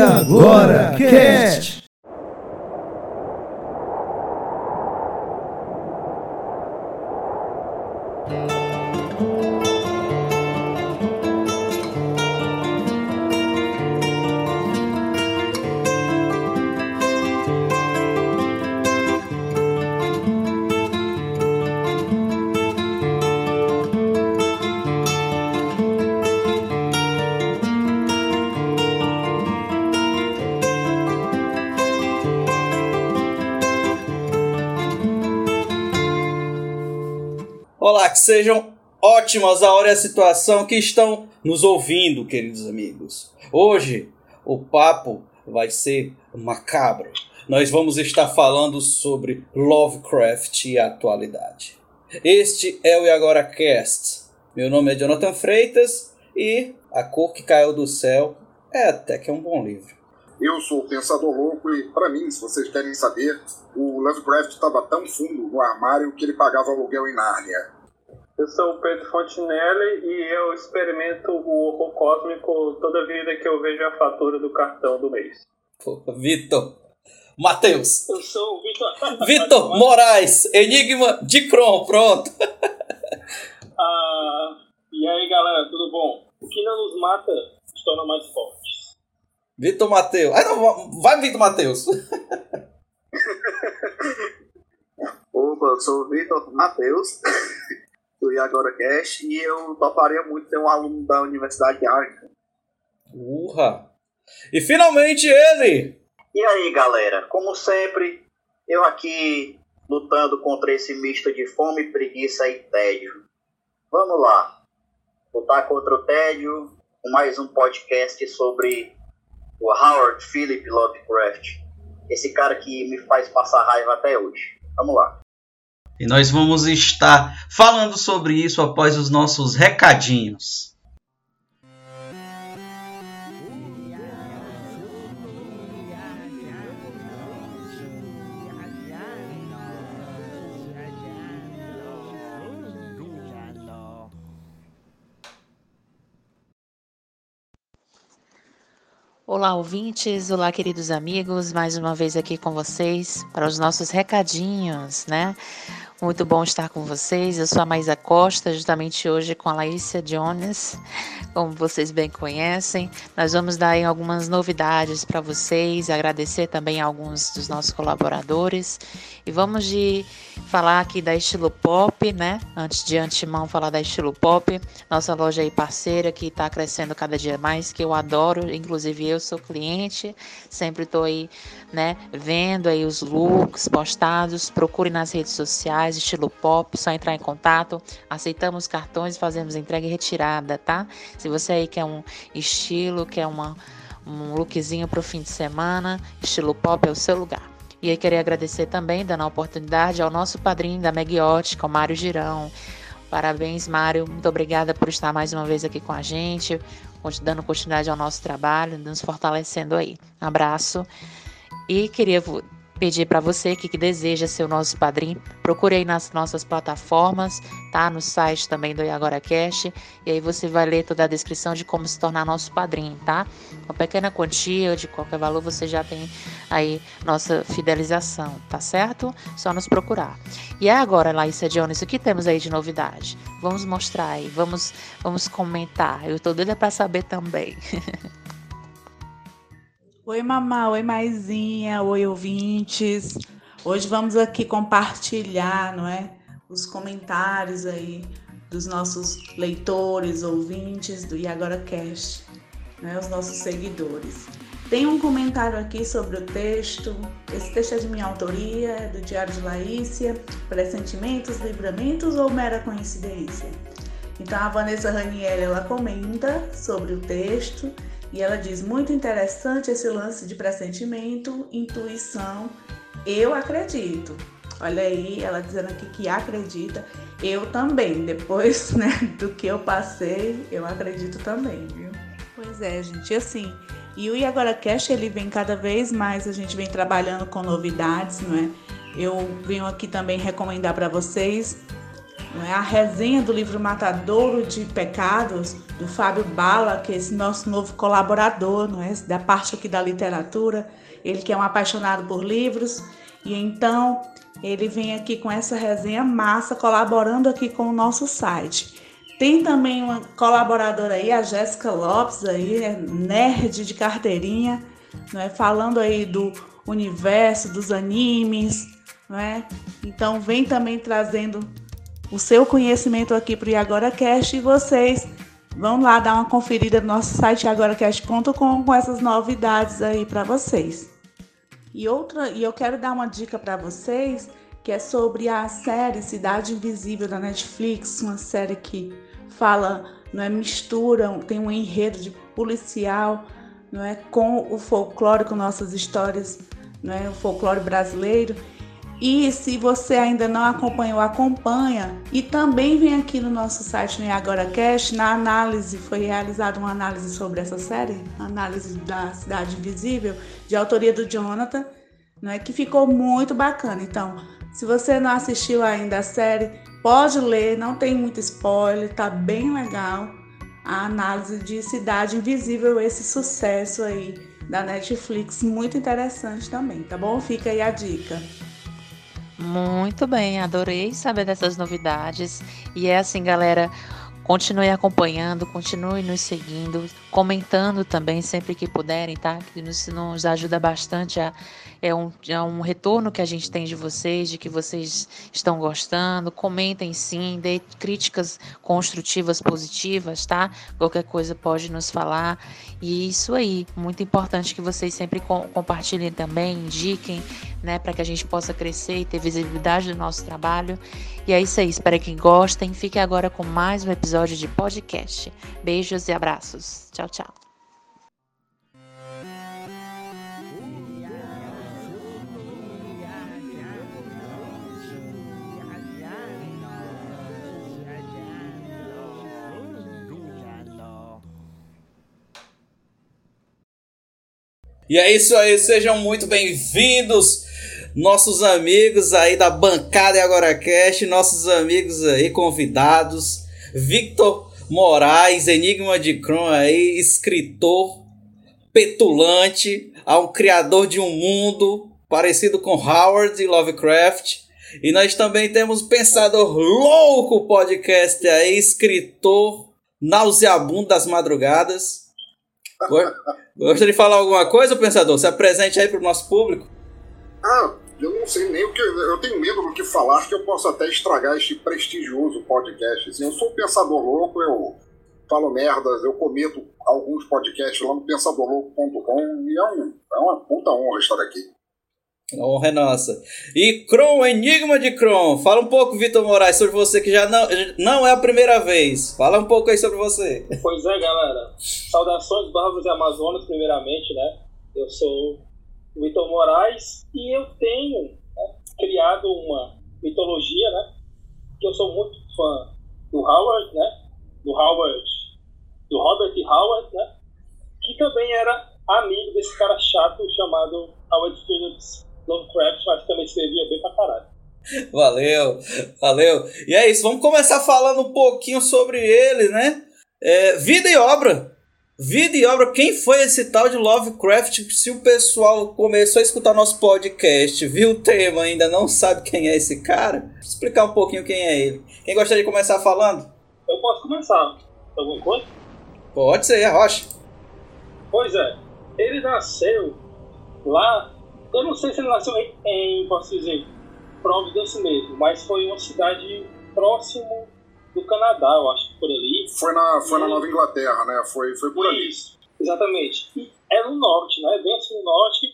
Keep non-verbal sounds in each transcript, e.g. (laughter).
agora, Cast! Sejam ótimas a hora e a situação que estão nos ouvindo, queridos amigos. Hoje o papo vai ser macabro. Nós vamos estar falando sobre Lovecraft e a atualidade. Este é o E Agora Cast. Meu nome é Jonathan Freitas e A Cor que Caiu do Céu é até que é um bom livro. Eu sou o Pensador Louco e, para mim, se vocês querem saber, o Lovecraft estava tão fundo no armário que ele pagava aluguel em Nárnia. Eu sou o Pedro Fontinelli e eu experimento o horror cósmico toda vida que eu vejo a fatura do cartão do mês. Vitor. Matheus. Eu sou o Vitor. (laughs) Vitor Moraes. Enigma de Kron. Pronto. (laughs) Ah, e aí, galera, tudo bom? O que não nos mata nos torna mais fortes. Vitor Matheus. Ah, não, vai, Vitor Matheus. (laughs) Opa, eu sou o Vitor Matheus, do Iagora Cast, e eu toparia muito ter um aluno da Universidade de Arca. Urra. E finalmente ele. E aí, galera, como sempre, eu aqui lutando contra esse misto de fome, preguiça e tédio. Vamos lá, lutar contra o tédio com mais um podcast sobre o Howard Philip Lovecraft. Esse cara que me faz passar raiva até hoje. Vamos lá. E nós vamos estar falando sobre isso após os nossos recadinhos. Olá, ouvintes, olá, queridos amigos, mais uma vez aqui com vocês para os nossos recadinhos, né? Muito bom estar com vocês. Eu sou a Maísa Costa, justamente hoje com a Laícia Jones, como vocês bem conhecem. Nós vamos dar aí algumas novidades para vocês, agradecer também a alguns dos nossos colaboradores e vamos de falar aqui da Estilo Pop, né? Antes de antemão falar da Estilo Pop, nossa loja aí parceira que está crescendo cada dia mais, que eu adoro, inclusive eu sou cliente, sempre estou aí, né, vendo aí os looks postados, procure nas redes sociais, Estilo Pop, só entrar em contato, aceitamos cartões fazemos entrega e retirada, tá? Se você aí quer um estilo, quer uma um lookzinho para o fim de semana, Estilo Pop é o seu lugar. E aí queria agradecer também, dando a oportunidade ao nosso padrinho da Megiótica, o Mário Girão. Parabéns, Mário. Muito obrigada por estar mais uma vez aqui com a gente, dando continuidade ao nosso trabalho, nos fortalecendo aí. Um abraço. E queria pedir para você que, que, deseja ser o nosso padrinho, procure aí nas nossas plataformas, tá? No site também do Agora Cash, e aí você vai ler toda a descrição de como se tornar nosso padrinho, tá? Uma pequena quantia, de qualquer valor, você já tem aí nossa fidelização, tá certo? Só nos procurar. E agora, Laísa Jones, o que temos aí de novidade? Vamos mostrar aí, vamos, vamos comentar. Eu tô doida para saber também. (laughs) Oi, mamá, oi, maisinha, oi, ouvintes. Hoje vamos aqui compartilhar, não é, os comentários aí dos nossos leitores, ouvintes do Iagora Cast, né, os nossos seguidores. Tem um comentário aqui sobre o texto. Esse texto é de minha autoria, é do Diário de Laícia. Pressentimentos, livramentos ou mera coincidência? Então a Vanessa Raniel ela comenta sobre o texto e ela diz: muito interessante esse lance de pressentimento, intuição. Eu acredito. Olha aí, ela dizendo aqui que acredita. Eu também. Depois (laughs) né, do que eu passei, eu acredito também, viu? Pois é, gente. Assim, e o E Agora Cash, ele vem cada vez mais, a gente vem trabalhando com novidades, não é? Eu venho aqui também recomendar para vocês é? a resenha do livro Matadouro de Pecados, do Fábio Bala, que é esse nosso novo colaborador, não é? da parte aqui da literatura, ele que é um apaixonado por livros, e então ele vem aqui com essa resenha massa, colaborando aqui com o nosso site. Tem também uma colaboradora aí, a Jéssica Lopes, aí, é nerd de carteirinha, não é? falando aí do universo dos animes, não é? Então vem também trazendo o seu conhecimento aqui para o IagoraCast e vocês vão lá dar uma conferida no nosso site agoracast.com com essas novidades aí para vocês. E outra, e eu quero dar uma dica para vocês que é sobre a série Cidade Invisível da Netflix, uma série que fala, não é mistura, tem um enredo de policial, não é com o folclore, com nossas histórias, não é o folclore brasileiro. E se você ainda não acompanhou, acompanha. E também vem aqui no nosso site no AgoraCast, na análise, foi realizada uma análise sobre essa série, análise da Cidade Invisível, de autoria do Jonathan, não é que ficou muito bacana. Então, se você não assistiu ainda a série, pode ler, não tem muito spoiler, tá bem legal. A análise de Cidade Invisível, esse sucesso aí da Netflix, muito interessante também, tá bom? Fica aí a dica. Muito bem, adorei saber dessas novidades. E é assim, galera, continue acompanhando, continue nos seguindo, comentando também sempre que puderem, tá? Que isso nos ajuda bastante a é um, é um retorno que a gente tem de vocês, de que vocês estão gostando. Comentem sim, dê críticas construtivas, positivas, tá? Qualquer coisa pode nos falar. E isso aí, muito importante que vocês sempre com, compartilhem também, indiquem, né, para que a gente possa crescer e ter visibilidade do nosso trabalho. E é isso aí, espero que gostem. Fique agora com mais um episódio de podcast. Beijos e abraços. Tchau, tchau. E é isso aí, sejam muito bem-vindos, nossos amigos aí da bancada e agora cast, nossos amigos aí convidados, Victor Moraes, Enigma de Kron aí, escritor petulante, um criador de um mundo parecido com Howard e Lovecraft. E nós também temos Pensador Louco Podcast aí, escritor nauseabundo das madrugadas. Gostaria de falar alguma coisa, pensador? Se apresente aí para o nosso público. Ah, eu não sei nem o que. Eu tenho medo do que falar, que eu posso até estragar este prestigioso podcast. Assim, eu sou um pensador louco, eu falo merdas, eu cometo alguns podcasts lá no pensadorlouco.com e é, um, é uma puta honra estar aqui. A honra é nossa. E Kron, Enigma de Kron. Fala um pouco, Vitor Moraes, sobre você, que já não, não é a primeira vez. Fala um pouco aí sobre você. Pois é, galera. Saudações, bárbaros e amazonas, primeiramente, né? Eu sou o Vitor Moraes e eu tenho né, criado uma mitologia, né? Que eu sou muito fã do Howard, né? Do Howard, do Robert Howard, né? Que também era amigo desse cara chato chamado Howard Phillips Lovecraft, mas também escrevia bem pra caralho. Valeu, valeu. E é isso, vamos começar falando um pouquinho sobre ele, né? É, vida e obra. Vida e obra, quem foi esse tal de Lovecraft? Se o pessoal começou a escutar nosso podcast, viu o tema ainda não sabe quem é esse cara, vou explicar um pouquinho quem é ele. Quem gostaria de começar falando? Eu posso começar. Alguma coisa? Pode ser, Rocha. Pois é, ele nasceu lá eu não sei se ele nasceu em, posso dizer, Providence mesmo, mas foi uma cidade próximo do Canadá, eu acho, por ali. Foi na, foi e... na Nova Inglaterra, né? Foi, foi por ali. Isso, exatamente. E é no norte, né? Bem assim no norte.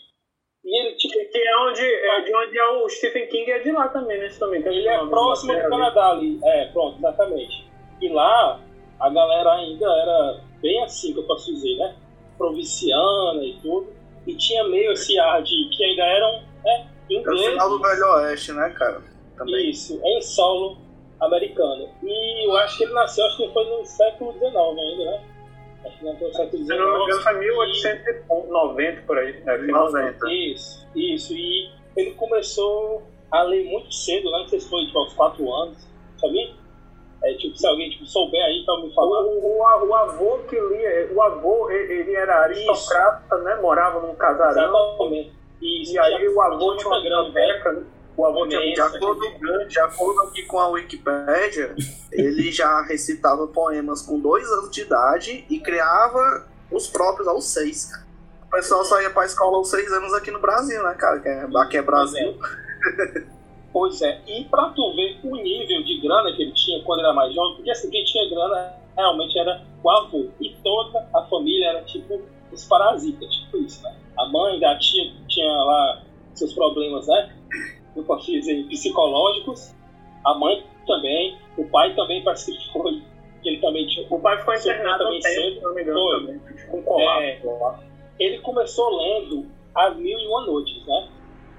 E ele, tipo, que é onde é de onde é o Stephen King é de lá também, né? Também, que ele é próximo do Canadá ali. É, pronto, exatamente. E lá a galera ainda era bem assim, que eu posso dizer, né? Provinciana e tudo e tinha meio esse ar de que ainda eram né, ingleses. É o final do Velho Oeste, né, cara? Também. Isso, em solo americano. E eu acho que ele nasceu, acho que foi no século XIX ainda, né? Acho que nasceu no século XIX. Se não me engano, foi 1890 por aí. Né? 90. Isso, isso. E ele começou a ler muito cedo, né? Não sei se foi tipo, aos 4 anos, sabia? Se alguém tipo, souber aí pra me falar. O, o, o avô que lia, o avô, ele, era aristocrata, né? Morava num casarão. Exatamente. E, aí o avô tinha uma biblioteca, né? O avô tinha De acordo, de acordo aqui com a Wikipédia, (laughs) ele já recitava poemas com dois anos de idade e criava os próprios aos seis. O pessoal só ia pra escola aos seis anos aqui no Brasil, né, cara? É, aqui é Brasil. (laughs) Pois é, e pra tu ver o nível de grana que ele tinha quando era mais jovem, porque assim, quem tinha grana realmente era o avô. E toda a família era tipo os parasitas, tipo isso, né? A mãe da tia tinha lá seus problemas, né? Eu posso dizer, psicológicos. A mãe também. O pai também parece que foi. que Ele também tinha. O pai foi internado também um cedo. Foi. Com colar. É. Ele começou lendo As Mil e Uma Noites, né?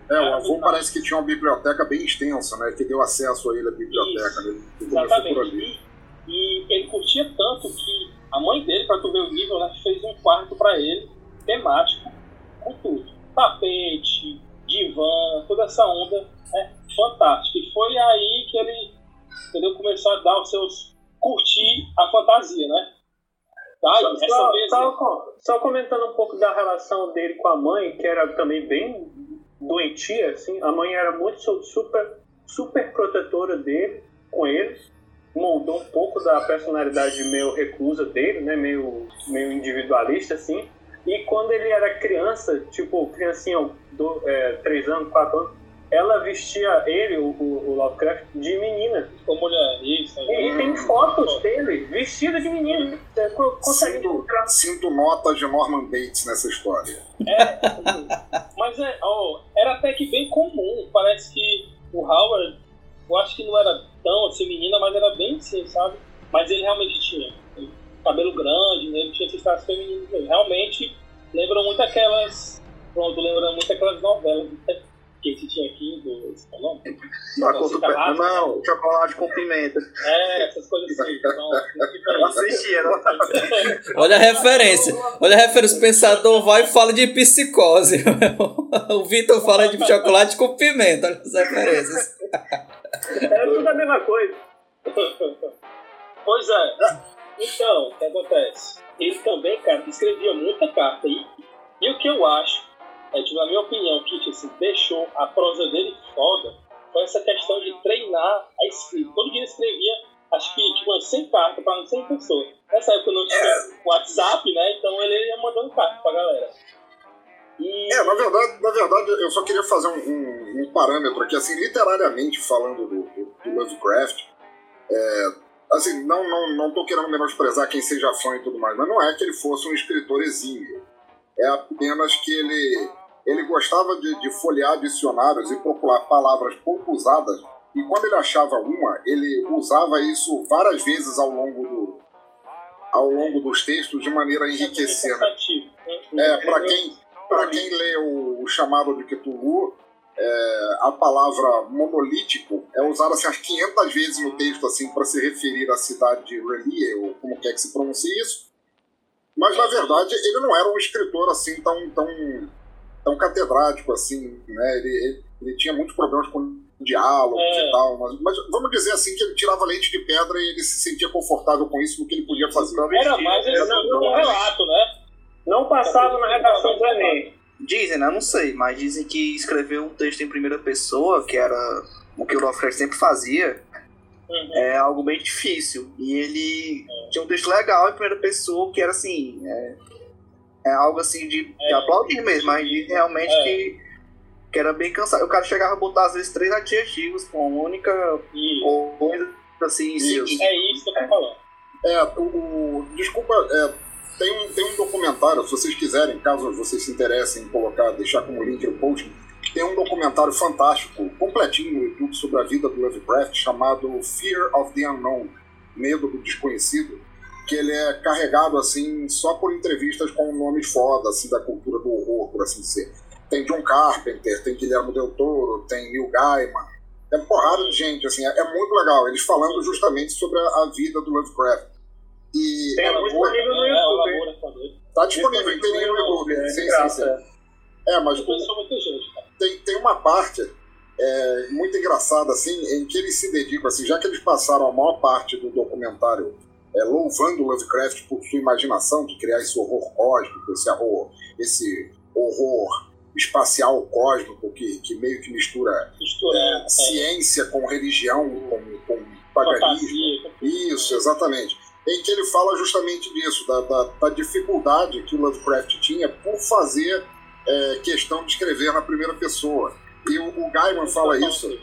É, o avô parece que tinha uma biblioteca bem extensa, né? Que deu acesso a ele à biblioteca. Né? Ele começou por Exatamente. ali. E, e ele curtia tanto que a mãe dele, pra tu ver o nível, né, fez um quarto pra ele, temático, com tudo. Tapete, divã, toda essa onda né, fantástica. E foi aí que ele entendeu, começou a dar os seus. curtir a fantasia, né? Tá, Só, e essa só- vez. só- só comentando um pouco da relação dele com a mãe, que era também bem doentia, assim. A mãe era muito su- super, super protetora dele, com ele. Moldou um pouco da personalidade meio reclusa dele, né? Meio, meio individualista, assim. E quando ele era criança, tipo, criancinha, do, é, anos, quatro anos, ela vestia ele, o, o, Lovecraft, de menina. Com mulher, isso. E aí tem fotos dele vestido de co- consegue Sinto, sinto notas de Norman Bates nessa história. Mas é, ó, era até que bem comum. Parece que o Howard, eu acho que não era tão assim menina, mas era bem assim, sabe? Mas ele realmente tinha cabelo grande, né? ele tinha esses traços femininos. Realmente lembram muito aquelas. Pronto, lembram muito aquelas novelas né? Que se tinha aqui do. qual é o nome? Com Cita Rato, né? Não, chocolate com pimenta. É, essas coisas assim. (laughs) Então, isso. assistia, né? (laughs) Olha a referência. Olha a referência. O pensador vai e fala de psicose. (laughs) o Vitor fala de chocolate com pimenta. Olha as referências. É tudo a mesma coisa. Pois é. Então, o que acontece? Ele também, cara, escrevia muita carta. E, e o que eu acho, é, tipo, na minha opinião, que assim, deixou a prosa dele foda foi essa questão de treinar a escrita. Todo dia ele escrevia, acho que, tipo, umas 100 cartas para 100 pessoas. Nessa época não tinha WhatsApp, né? Então ele ia mandando carta pra galera. É, na verdade, na verdade, eu só queria fazer um, um- um parâmetro aqui, assim, literariamente falando do, do, do Lovecraft. É, assim, não, não, não tô querendo menosprezar quem seja fã e tudo mais, mas não é que ele fosse um escritor exímio. É apenas que ele, ele gostava de, de folhear dicionários e procurar palavras pouco usadas, e quando ele achava uma, ele usava isso várias vezes ao longo do, ao longo dos textos de maneira a enriquecer. né? É, para quem, pra quem lê o, o chamado de Cthulhu, é, a palavra monolítico é usada assim, umas 500 vezes no texto assim para se referir à cidade de Relie, ou como quer que se pronuncie isso. Mas, na verdade, ele não era um escritor assim tão, tão, tão catedrático assim, né? Ele, ele, ele tinha muitos problemas com diálogos É. e tal, mas, mas vamos dizer assim que ele tirava leite de pedra e ele se sentia confortável com isso no que ele podia fazer. Era mais esse Não, um relato, né? Não passava na redação do Enem. Dizem, né? Não sei, mas dizem que escrever um texto em primeira pessoa, que era o que o Lovecraft sempre fazia, Uhum. é algo bem difícil. E ele tinha um texto legal em primeira pessoa, que era assim. É, é algo assim de, de É. aplaudir mesmo, mas de realmente É. que, que era bem cansado. O cara chegava a botar às vezes três adjetivos com uma única E coisa assim Isso. é isso que eu tô falando. É, o, o- desculpa, é, tem, um, tem um documentário, se vocês quiserem, caso vocês se interessem em colocar, deixar como link no post, tem um documentário fantástico, completinho no YouTube sobre a vida do Lovecraft, chamado Fear of the Unknown, Medo do Desconhecido, que ele é carregado assim só por entrevistas com nomes foda assim da cultura do horror, por assim dizer. Tem John Carpenter, tem Guillermo del Toro, tem Neil Gaiman, tem uma porrada de gente, assim, é, é muito legal. Eles falando justamente sobre a, a vida do Lovecraft. E Tem é muito disponível no É, o YouTube. é tá disponível inteirinho no YouTube. É, Sim, sim, graça. sim. É, mas Conheceu muita gente, cara. tem, tem uma parte é, muito engraçada, assim, em que eles se dedicam, assim, já que eles passaram a maior parte do documentário é, louvando Lovecraft por sua imaginação de criar esse horror cósmico, esse horror, esse horror espacial cósmico que, que meio que mistura, Mistura, é, é. ciência com religião, com, com paganismo. Isso, exatamente. Em que ele fala justamente disso, da, da, da dificuldade que o Lovecraft tinha por fazer é, questão de escrever na primeira pessoa. E o, o Gaiman fala isso.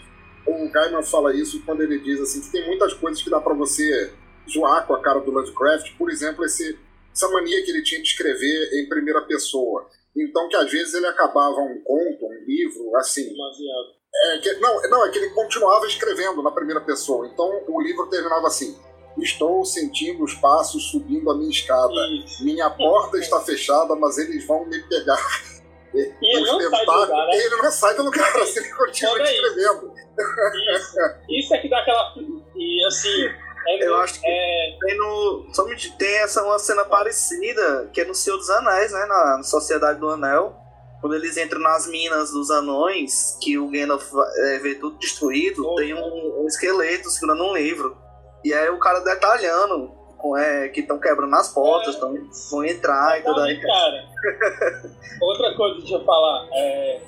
O Gaiman fala isso quando ele diz assim que tem muitas coisas que dá para você zoar com a cara do Lovecraft. Por exemplo, esse, essa mania que ele tinha de escrever em primeira pessoa. Então que às vezes ele acabava um conto, um livro, assim, é que, não, não, é que ele continuava escrevendo na primeira pessoa. Então o livro terminava assim: Estou sentindo os passos subindo a minha escada. Isso. Minha porta está fechada, mas eles vão me pegar. E ele (laughs) não sai do tentáculos- lugar, né? Ele não sai do lugar, assim, ele continua escrevendo. Isso. Isso é que dá aquela. E assim. É, Eu acho que- é, Tem no. Tem essa uma cena parecida, que é no Senhor dos Anéis, né? Na Sociedade do Anel. Quando eles entram nas minas dos anões, que o Gandalf é, vê tudo destruído, Oh. tem um, um esqueleto segurando um livro. E aí o cara detalhando é, que estão quebrando as portas, tão, vão entrar e tudo aí. Cara, outra coisa que eu ia falar, é,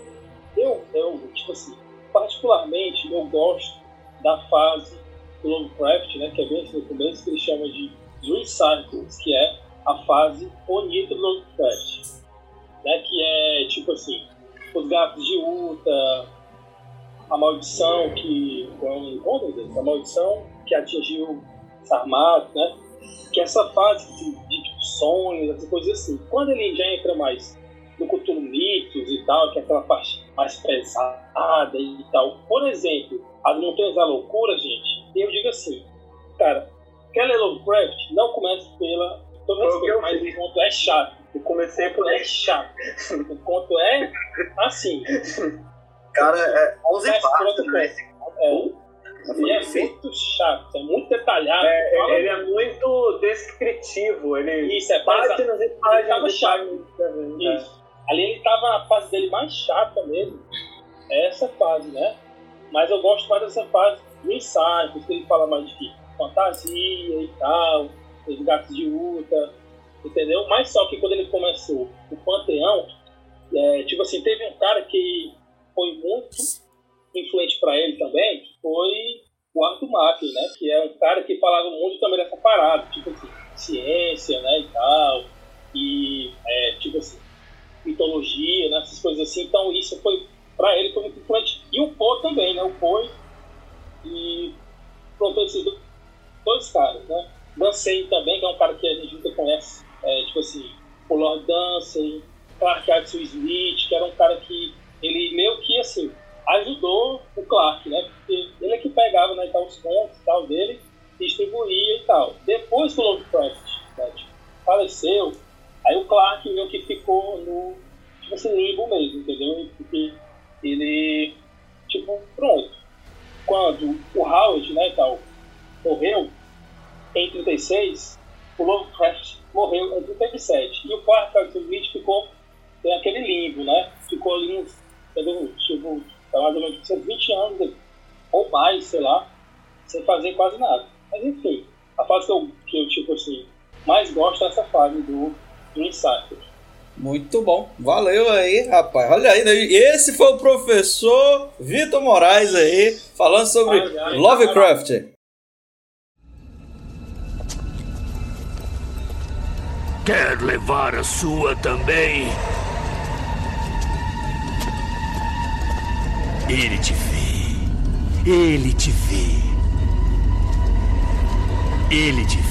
eu, eu, tipo assim, particularmente eu gosto da fase do Lovecraft, né, que é bem no começo, que ele chama de Dream Cycles, que é a fase bonita do Lovecraft, né, que é tipo assim, os gatos de Uta, a maldição que, oh, meu Deus, a maldição que atingiu Sarmat, né, que essa fase de, de tipo, sonhos, essas coisas assim. Quando ele já entra mais no Cthulhu Mitos e tal, que é aquela parte mais pesada e tal. Por exemplo, as Montanhas da Loucura, gente, eu digo assim, cara, ler Lovecraft? Não comece pela... Todo Foi o que respeito, eu mas o conto é chato. Eu comecei por é chato. O conto é assim. Cara, é 11 Mas partes, né? É, Foi e é difícil. muito chato, é muito detalhado. É, ele é muito descritivo, ele Isso, é páginas e Ele páginas tava e chato. páginas né? Isso. Ali ele tava na fase dele mais chata mesmo. É essa fase, né? Mas eu gosto mais dessa fase do ensaio, porque ele fala mais de fantasia e tal, os gatos de luta, entendeu? Mas só que quando ele começou o Panteão, é, tipo assim, teve um cara que foi muito influente para ele também, que foi o Arthur Mackey, né? Que é um cara que falava muito também dessa parada, tipo assim, ciência, né, e tal, e é, tipo assim, mitologia, né, essas coisas assim. Então isso foi para ele foi muito influente. E o Poe também, né? O Poe e pronto, esses do- dois caras, né? Dancei também, que é um cara que a gente nunca conhece, é, tipo assim, o Lord Dancey, Clark Axel Smith, que era um cara que ele meio que assim ajudou o Clark, né? Porque ele é que pegava né, tal, os contos e tal dele, distribuía e tal. Depois que o Lovecraft né, tipo, faleceu, aí o Clark meio que ficou no tipo assim, limbo mesmo, entendeu? Porque ele, tipo, pronto. Quando o Howard, né, tal, morreu em 36, o Lovecraft morreu em 37. E o Axel Smith ficou naquele limbo, né? Ficou ali uns? Tipo, tá mais ou menos uns 20 anos ou mais, sei lá, sem fazer quase nada. Mas enfim, a fase que eu, que eu tipo assim, mais gosto é essa fase do, do Insight. Muito bom. Valeu aí, rapaz. Olha aí, né? esse foi o professor Vitor Moraes aí, falando sobre Lovecraft. Quer levar a sua também? Ele te vê. Ele te vê. Ele te vê.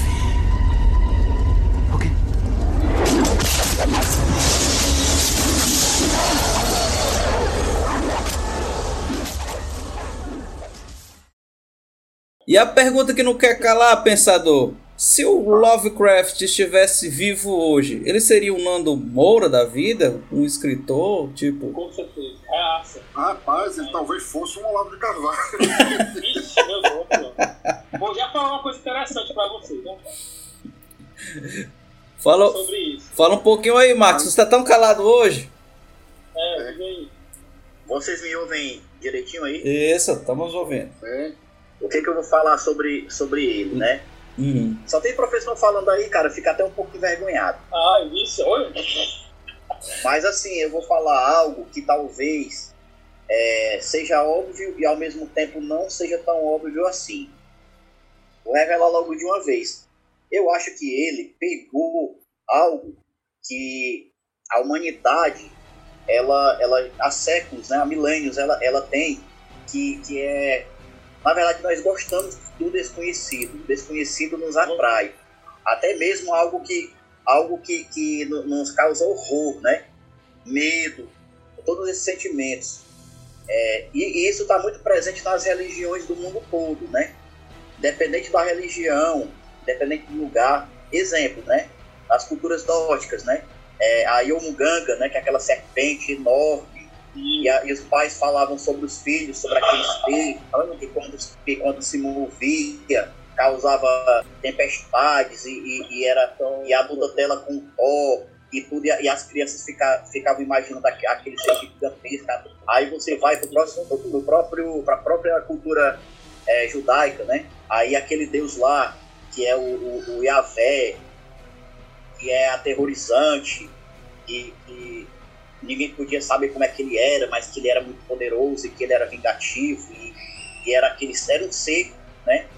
E a pergunta que não quer calar, pensador. Se o Lovecraft estivesse vivo hoje, ele seria um Nando Moura da vida? Um escritor, tipo... Com certeza. É aça. Rapaz, ele talvez fosse um Olavo de Carvalho. (laughs) Ixi, meu Deus. Vou já falar uma coisa interessante pra vocês, né? Fala, Sobre isso. fala um pouquinho aí, Marcos. Você tá tão calado hoje? É, diga aí. Vocês me ouvem direitinho aí? Isso, estamos ouvindo. É. O que, que eu vou falar sobre, sobre ele, né? Uhum. Só tem professor falando aí, cara, fica até um pouco envergonhado. Ah, isso, olha. Mas assim, eu vou falar algo que talvez é, seja óbvio e ao mesmo tempo não seja tão óbvio assim. Vou revelar logo de uma vez. Eu acho que ele pegou algo que a humanidade, ela, ela há séculos, né, há milênios, ela, ela tem, que, que é. Na verdade, nós gostamos do desconhecido. O desconhecido nos atrai. Até mesmo algo que, algo que, que no- nos causa horror, né? Medo, todos esses sentimentos. É, e, e isso está muito presente nas religiões do mundo todo, né? Independente da religião, independente do lugar. Exemplo, né? As culturas nórdicas, né? É, a Yomuganga, né? Que é aquela serpente enorme. E, a- e os pais falavam sobre os filhos, sobre aquele falando que quando, que quando se movia causava tempestades e, e, e era e a bunda dela com pó e tudo, e, as crianças fica, ficavam imaginando aqu- aquele ser gigantesco. Aí você vai para próximo, pro próprio, para a própria cultura é, judaica, né? Aí aquele deus lá, que é o, o, o Yahvé, que é aterrorizante, e que ninguém podia saber como é que ele era, mas que ele era muito poderoso e que ele era vingativo e, e era aquele era um ser, né?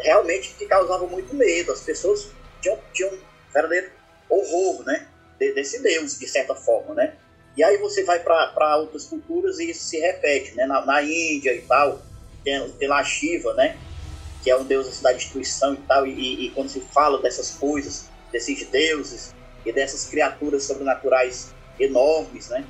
Realmente que causava muito medo. As pessoas tinham, tinham um verdadeiro horror, né? de- desse deus, de certa forma, né? E aí você vai para outras culturas e isso se repete, né? Na, na Índia e tal, tem, tem lá Shiva, né? Que é um deus assim, da destruição e tal, e, e- quando se fala dessas coisas, desses deuses e dessas criaturas sobrenaturais enormes, né?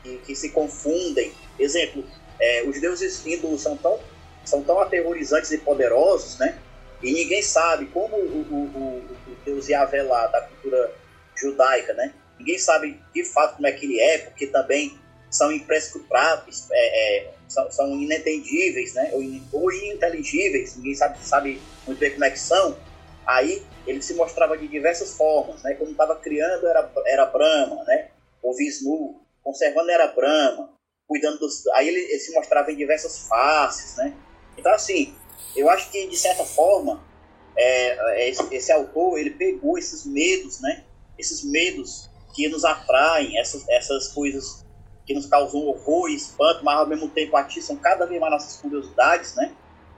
Que, que se confundem. Exemplo, é, os deuses hindus são tão, são tão aterrorizantes e poderosos, né? E ninguém sabe como o, o, o, o deus Yahvé lá, da cultura judaica, né? Ninguém sabe de fato como é que ele é, porque também são imprescrutáveis, é, é, são, são inentendíveis, né? Ou, ou ininteligíveis, ninguém sabe, sabe muito bem como é que são. Aí ele se mostrava de diversas formas, né? Quando estava criando era, era Brahma, né? Ou Vishnu, conservando era Brahma, cuidando dos... Aí ele, ele se mostrava em diversas faces, né? Então assim, eu acho que de certa forma é, é, esse, esse autor ele pegou esses medos, né? Esses medos que nos atraem, essas, essas coisas que nos causam horror e espanto, mas ao mesmo tempo atiçam cada vez mais nossas curiosidades, né?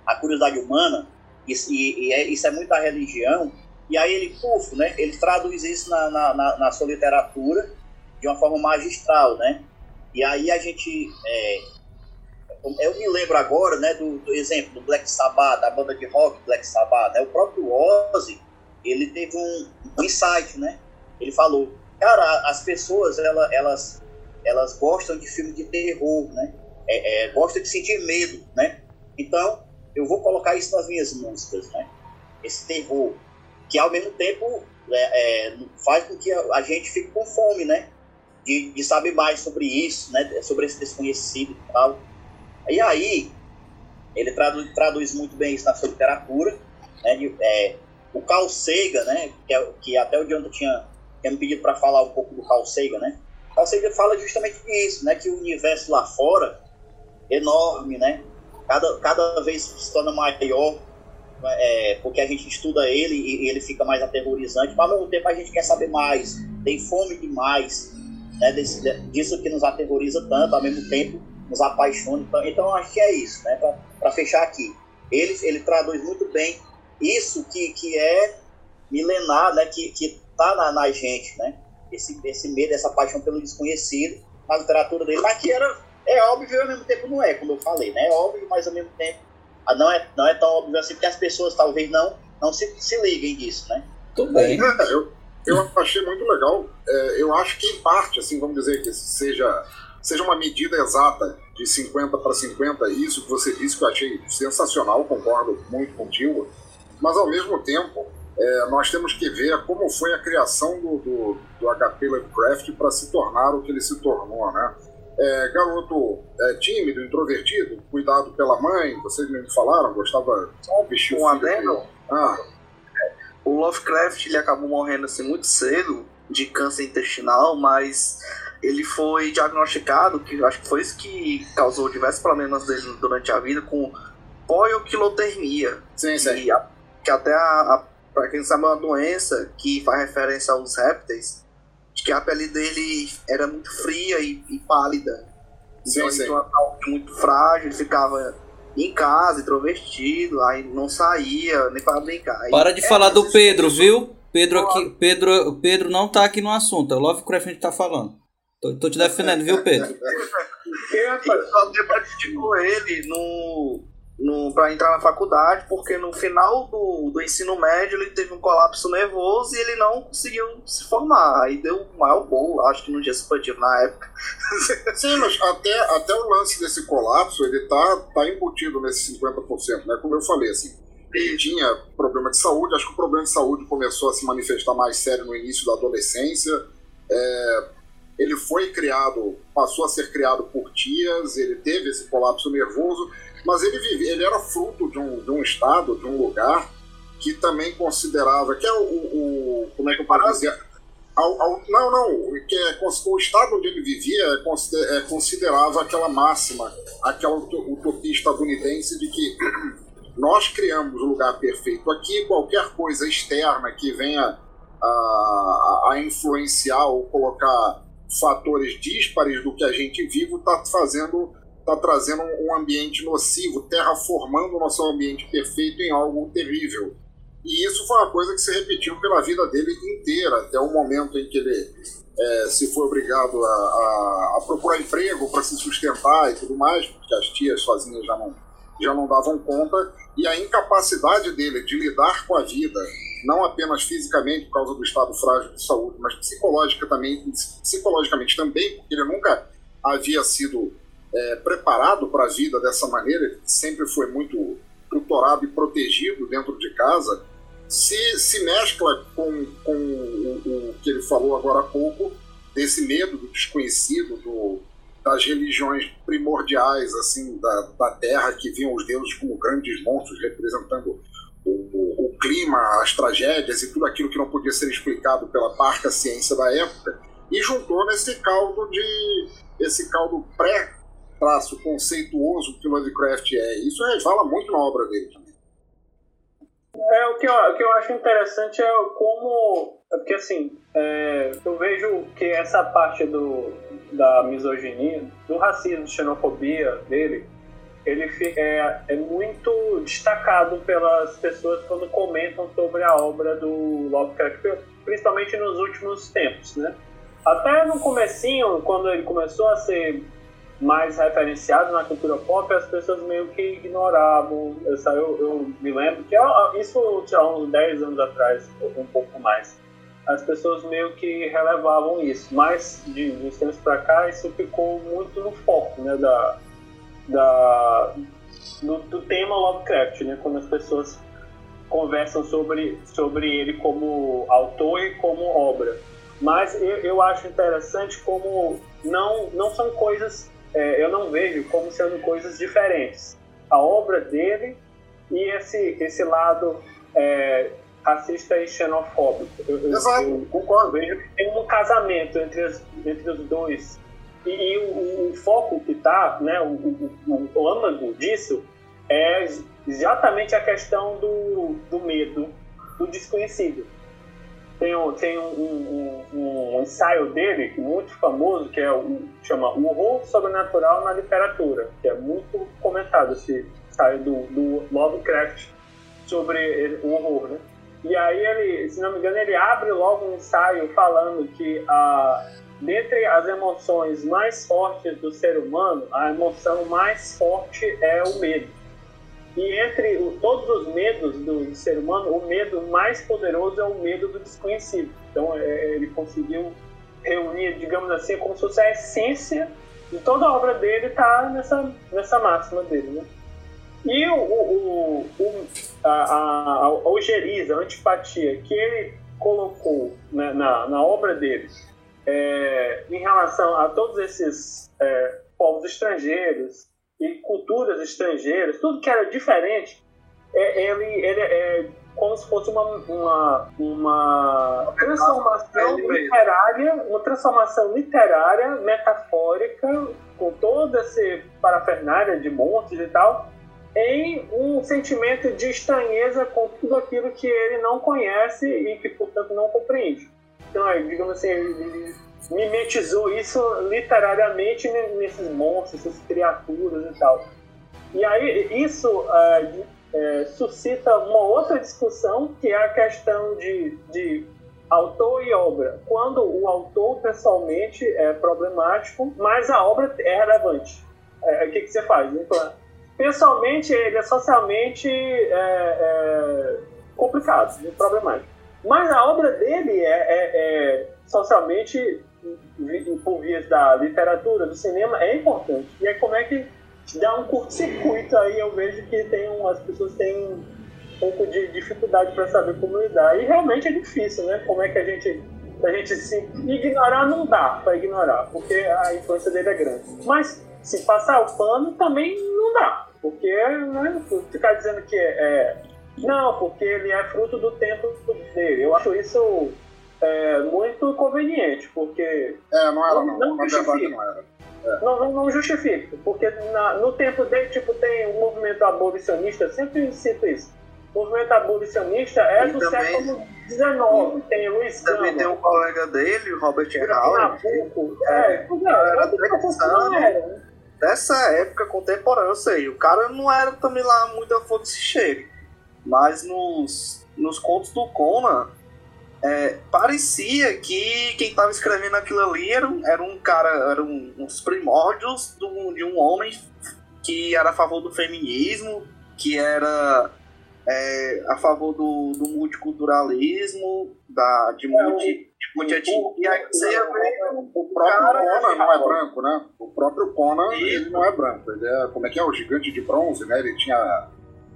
A curiosidade humana, isso, e, e é, isso é muito religião. E aí ele, puf, né? Ele traduz isso na, na, na, na sua literatura de uma forma magistral, né? E aí a gente, é, eu me lembro agora, né, do, do exemplo do Black Sabbath, da banda de rock Black Sabbath, né? O próprio Ozzy, ele teve um, um insight, né? Ele falou, cara, as pessoas ela, elas elas gostam de filme de terror, né? É, é, gostam de sentir medo, né? Então eu vou colocar isso nas minhas músicas, né? Esse terror que ao mesmo tempo é, é, faz com que a, gente fique com fome, né? De, de saber mais sobre isso, né? Sobre esse desconhecido e tal. E aí ele traduz, traduz muito bem isso na sua literatura, né? De, é, o Carl Sagan, né? Que, é, que até o Jonathan tinha, tinha me pedido para falar um pouco do Carl Sagan, né? Carl Sagan fala justamente disso, né? Que o universo lá fora enorme, né? Cada, cada vez se torna maior, é, porque a gente estuda ele e, e ele fica mais aterrorizante, mas ao mesmo tempo a gente quer saber mais, tem fome demais, né? Desse, disso que nos aterroriza tanto, ao mesmo tempo nos apaixona. Então, então acho que é isso, né? Para fechar aqui, ele, ele traduz muito bem isso que, que é milenar, né? Que, que tá na, na gente, né? Esse, esse medo, essa paixão pelo desconhecido, na literatura dele, mas que era é óbvio e ao mesmo tempo não é, como eu falei, né? É óbvio, mas ao mesmo tempo ah, não é, não é tão óbvio assim, porque as pessoas talvez não, não se, se liguem disso, né? Tudo bem. É, eu, eu achei muito legal. É, eu acho que, em parte, assim, vamos dizer que seja, seja uma medida exata de 50 para 50, isso que você disse que eu achei sensacional, concordo muito contigo, mas ao mesmo tempo. É, nós temos que ver como foi a criação do, do, do HP Lovecraft para se tornar o que ele se tornou, né? É, garoto é, tímido, introvertido, cuidado pela mãe, vocês me falaram, gostava só Um o filho adendo? dele. Ah, O Lovecraft ele acabou morrendo assim muito cedo de câncer intestinal, mas ele foi diagnosticado, que acho que foi isso que causou diversos problemas dele durante a vida, com poioquilotermia. Sim, sim. E a- que até a, a para quem não sabe é uma doença que faz referência aos répteis, de que a pele dele era muito fria e, e pálida. Sim, Então ele sim. tinha uma saúde muito frágil, ele ficava em casa, introvertido, aí não saía nem para brincar. Aí- Para de É, falar do Pedro, viu? Pedro aqui, Pedro, o Pedro não tá aqui no assunto, é o Lovecraft que a gente tá falando. Tô, tô te defendendo, viu, Pedro? Que, rapaz, E só prejudicou ele no, pra entrar na faculdade, porque no final do, do ensino médio ele teve um colapso nervoso e ele não conseguiu se formar. Aí deu o maior bolo, acho que no dia supletivo na época. (laughs) Sim, mas até, até o lance desse colapso, ele tá, tá embutido nesse 50%, né? Como eu falei, assim, ele tinha problema de saúde, acho que o problema de saúde começou a se manifestar mais sério no início da adolescência. É, ele foi criado, passou a ser criado por tias, ele teve esse colapso nervoso, mas ele, vive, ele era fruto de um, de um estado, de um lugar que também considerava, que é o, o- o- como é que eu posso dizer, ao- ao- não, não, que é, o estado onde ele vivia é, consider- é, considerava aquela máxima, aquela uto- utopia estadunidense de que (clears throat) nós criamos o lugar perfeito aqui, qualquer coisa externa que venha a, a influenciar ou colocar fatores díspares do que a gente vive está fazendo está trazendo um ambiente nocivo, terraformando o nosso ambiente perfeito em algo terrível. E isso foi uma coisa que se repetiu pela vida dele inteira, até o momento em que ele é, se foi obrigado a, a- a procurar emprego para se sustentar e tudo mais, porque as tias sozinhas já não, já não davam conta, e a incapacidade dele de lidar com a vida, não apenas fisicamente por causa do estado frágil de saúde, mas psicológica também, psicologicamente também, porque ele nunca havia sido é, preparado para a vida dessa maneira, ele sempre foi muito tutorado e protegido dentro de casa, se, se mescla com, com o, o que ele falou agora há pouco, desse medo do desconhecido, do, das religiões primordiais assim da, da Terra, que viam os deuses como grandes monstros representando o, o, o clima, as tragédias e tudo aquilo que não podia ser explicado pela parca ciência da época, e juntou nesse caldo de esse caldo pré traço conceituoso que Lovecraft é. Isso resvala muito na obra dele. É, o que, eu, o que eu acho interessante é como. É porque assim, é, eu vejo que essa parte do, da misoginia, do racismo, xenofobia dele, ele é, é muito destacado pelas pessoas quando comentam sobre a obra do Lovecraft, principalmente nos últimos tempos, né? Até no comecinho, quando ele começou a ser mais referenciado na cultura pop, as pessoas meio que ignoravam. Eu, eu, eu me lembro que isso tinha uns 10 anos atrás, um pouco mais. As pessoas meio que relevavam isso, mas de uns tempos pra cá isso ficou muito no foco, né, da, da, do, do tema Lovecraft, né, quando as pessoas conversam sobre, sobre ele como autor e como obra. Mas eu, eu acho interessante como não, não são coisas é, eu não vejo como sendo coisas diferentes. A obra dele e esse, esse lado é, racista e xenofóbico. Eu, eu- eu- concordo. vejo que tem um casamento entre, as- entre os dois. E, e o, o foco que está, né, o, o, o, o âmago disso é exatamente a questão do, do medo, do desconhecido. Tem, um, tem um, um- um- ensaio dele muito famoso que é o chama O Horror Sobrenatural na Literatura, que é muito comentado esse ensaio do, do Lovecraft sobre o horror, né? E aí ele, se não me engano, ele abre logo um ensaio falando que a dentre as emoções mais fortes do ser humano, a emoção mais forte é o medo. E entre o- todos os medos do, ser humano, o medo mais poderoso é o medo do desconhecido. Então é, ele conseguiu reunir, digamos assim, como se fosse a essência de toda a obra dele está nessa, nessa máxima dele, né? E o, o, o, a, a, a a antipatia que ele colocou né, na, na obra dele é, em relação a todos esses é, povos estrangeiros e culturas estrangeiras, tudo que era diferente, é, ele, ele é, como se fosse uma, uma, uma transformação literária, uma transformação literária, metafórica, com toda essa parafernália de monstros e tal, em um sentimento de estranheza com tudo aquilo que ele não conhece e que, portanto, não compreende. Então, digamos assim, ele mimetizou isso literariamente nesses monstros, essas criaturas e tal. E aí, isso é, é, suscita uma outra discussão, que é a questão de, de autor e obra. Quando o autor, pessoalmente, é problemático, mas a obra é relevante. É, o que, que você faz? Então, pessoalmente, ele é socialmente é, é, complicado, problemático. Mas a obra dele é, é, é socialmente, por vias da literatura, do cinema, é importante. E aí como é que dá um curto-circuito aí, eu vejo que tem um, as pessoas têm um pouco de dificuldade para saber como lidar. E realmente é difícil, né? Como é que a gente a gente se ignorar não dá para ignorar, porque a influência dele é grande. Mas se passar o pano também não dá. Porque né, ficar dizendo que é. Não, porque ele é fruto do tempo dele. Eu acho isso é, muito conveniente, porque. É, não era, não. não, não justifica. Não, era. É. Não, não, não, justifica, porque na, no tempo dele, tipo, tem o um movimento abolicionista, sempre cito isso. O movimento abolicionista é e do também, século XIX. Tem Luiz Também tem um colega dele, Robert Howard. É, é, é, é, dessa época contemporânea, eu sei, o cara não era também lá muito a fogo se cheire. Mas nos, nos contos do Conan, é, parecia que quem estava escrevendo aquilo ali era um, era um cara, eram um, uns primórdios do, de um homem que era a favor do feminismo, que era é, a favor do, do multiculturalismo, da, de multi, Multiatim. E aí você ia ver o próprio Conan não é branco, né? O próprio Conan, ele não é branco. Ele é, como é que é? O gigante de bronze, né? Ele tinha...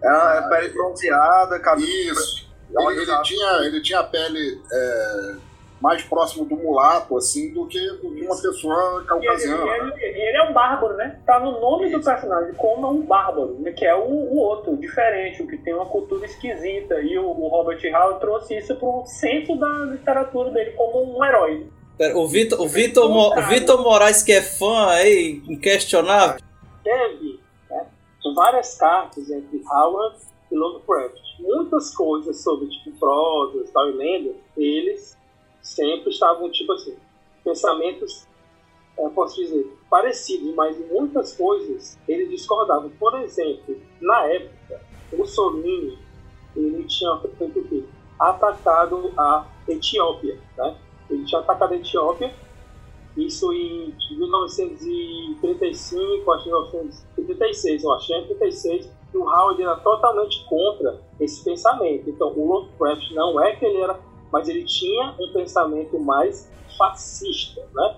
É, é pele bronzeada, cabelo... Isso. Ele, ele, tinha, ele tinha a pele é, mais próximo do mulato, assim, do que de uma pessoa caucasiana. E ele, ele, ele, é um bárbaro, né? Tá no nome do personagem, como um bárbaro, né? que é o, o, outro, diferente, o que tem uma cultura esquisita. E o, o Robert Howard trouxe isso pro centro da literatura dele como um herói. Pera, o Vitor, o Vitor, Mo, Vitor Moraes, que é fã aí, inquestionável. Teve né, várias cartas entre Howard e Lovecraft. Muitas coisas sobre tipo prosas tal, e lendas, eles sempre estavam, tipo assim, pensamentos, eu posso dizer, parecidos, mas em muitas coisas eles discordavam. Por exemplo, na época, Mussolini ele tinha feito o quê? Atacado a Etiópia, né? Ele tinha atacado a Etiópia, isso em 1935, acho que 1936, eu acho, 1936, e o Howard era totalmente contra esse pensamento. Então, o Lovecraft não é que ele era mas ele tinha um pensamento mais fascista, né?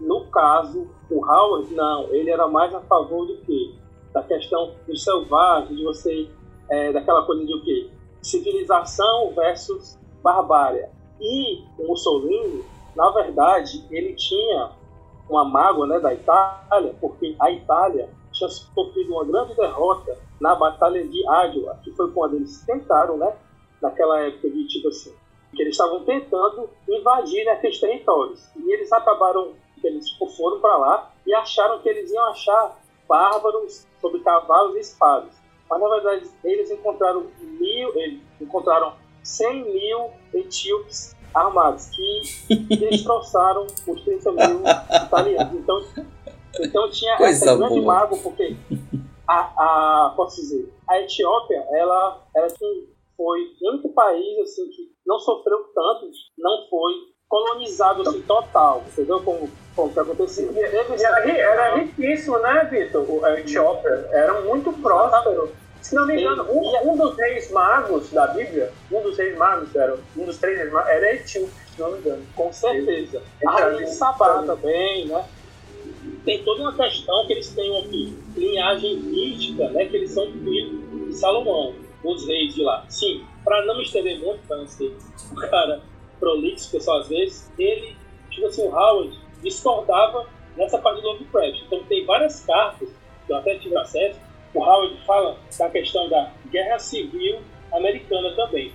No caso, o Howard, não, ele era mais a favor do que? Da questão do selvagem, de você, é, daquela coisa de o quê? Civilização versus barbárie. E o Mussolini, na verdade, ele tinha uma mágoa né, da Itália, porque a Itália tinha sofrido uma grande derrota na Batalha de Adwa, que foi quando eles tentaram, né, naquela época de tipo assim, que eles estavam tentando invadir aqueles territórios. E eles acabaram, eles foram para lá e acharam que eles iam achar bárbaros sobre cavalos e espadas. Mas na verdade eles encontraram mil, eles encontraram 100 mil etíopes armados que (laughs) destroçaram os 30 mil italianos. Então, então tinha Coisa essa grande mago porque a, a, posso dizer, a Etiópia ela, ela foi o único país assim que não sofreu tanto, não foi colonizado assim, total, entendeu? Como, como que aconteceu. E, era, era riquíssimo, né, Vitor? A Etiópia era muito próspero. Se não me engano, um, um, dos reis magos da Bíblia, um dos reis magos, era, um dos três reis magos, era etíope, se não me engano. Com certeza. A rainha Sabá também, né? Tem toda uma questão que eles têm aqui, linhagem mística, né? Que eles são filhos de Salomão, os reis de lá. Sim, para não me estender muito, para não ser um cara prolixo, pessoal, às vezes, ele, tipo assim, o Howard discordava nessa parte do Lovecraft. Então tem várias cartas que eu até tive acesso. O Howard fala da questão da guerra civil americana também.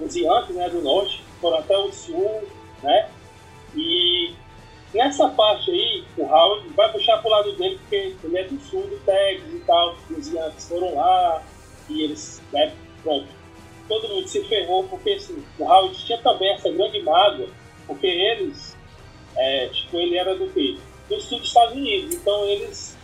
Os Yankees né, do norte foram até o sul, né? E nessa parte aí, o Howard vai puxar pro lado dele, porque ele é do sul do Texas e tal. Os Yankees foram lá e eles, né, pronto. Todo mundo se ferrou, porque assim, o Howard tinha também essa grande mágoa, porque eles, é, tipo, ele era do quê? Do sul dos Estados Unidos. Então eles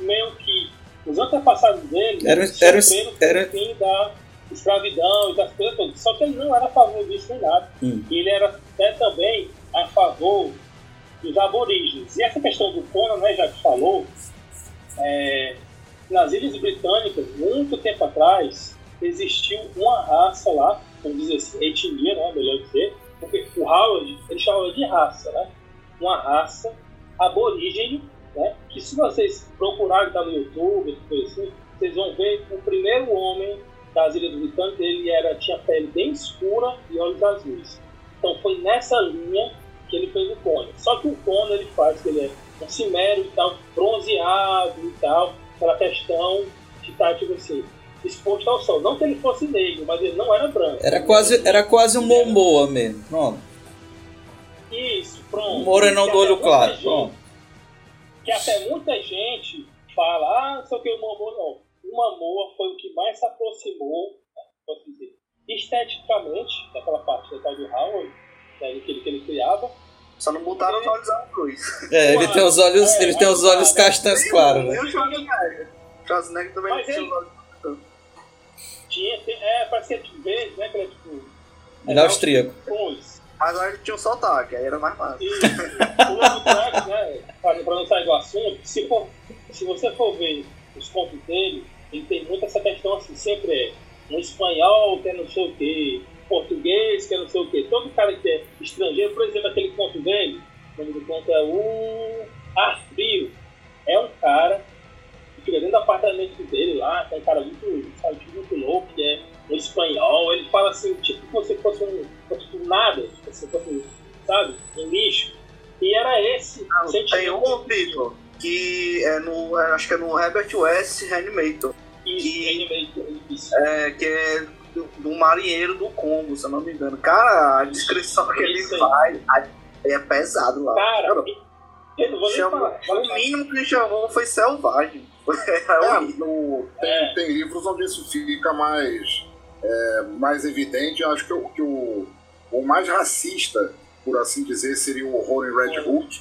meio que os antepassados dele Era- era- era- fim da escravidão e das coisas todas. Só que ele não era a favor disso nem nada. Hum. E ele era até também a favor dos aborígenes. E essa questão do Conan, né, já que falou, é, nas Ilhas Britânicas, muito tempo atrás, existiu uma raça lá, vamos dizer assim, etnia, né, melhor dizer, porque o Howard, ele chamava de raça, né? Uma raça aborígene, né? Que se vocês procurarem tá no YouTube, assim, vocês vão ver o primeiro homem das Ilhas Britânicas, ele era, tinha pele bem escura e olhos azuis. Então foi nessa linha que ele fez o Conan. Só que o Conan ele faz que ele é um cimério e tal, bronzeado e tal, aquela questão de estar, tipo assim, exposto ao sol. Não que ele fosse negro, mas ele não era branco. Era quase, era quase um Momoa mesmo. Pronto. Isso, pronto. Um morenão do olho claro. gente- Pronto. Que até muita gente fala, ah, o que, o Momoa não. O Momoa foi o que mais se aproximou, né, posso dizer, esteticamente, daquela parte da tal do Howard, né, que, ele, que ele criava. Só não botaram os olhos azuis. É, ele tem os olhos, É, ele tem os olhos castanhos claros, né? E o Schwarzenegger. O Schwarzenegger também Mas tinha ele- os olhos Tinha, é, parecia tipo verde, né, que ele é tipo... Ele é austríaco. Pois. Agora ele tinha um sotaque, aí era mais fácil. E o Lovecraft, né, para não sair do assunto, se, for, se você for ver os contos dele, ele tem muito essa questão assim, sempre é um espanhol que é não sei o quê, português que é não sei o quê. Todo cara que é estrangeiro, por exemplo, aquele conto dele, o nome do conto é o Arfrio. É um cara que fica dentro do apartamento dele lá, que é um cara muito, sabe, tipo, muito louco, que é um espanhol. Ele fala assim, tipo, como se fosse um, fosse um nada, tipo, se fosse, sabe, um lixo. E era esse Tem um, Vitor, que é no. é, acho que é no Herbert West Reanimator. Isso, que- Reanimator, isso. É, que é do, do marinheiro do Congo, se eu não me engano. Cara, a descrição que ele faz é pesado lá. Cara, Cara, eu não vou nem chamou, o mínimo que ele chamou foi selvagem. (laughs) É, É, no- tem, É. tem livros onde isso fica mais, é, mais evidente. Acho que, o- que o, o mais racista, por assim dizer, seria o Horror em Red É. Hook,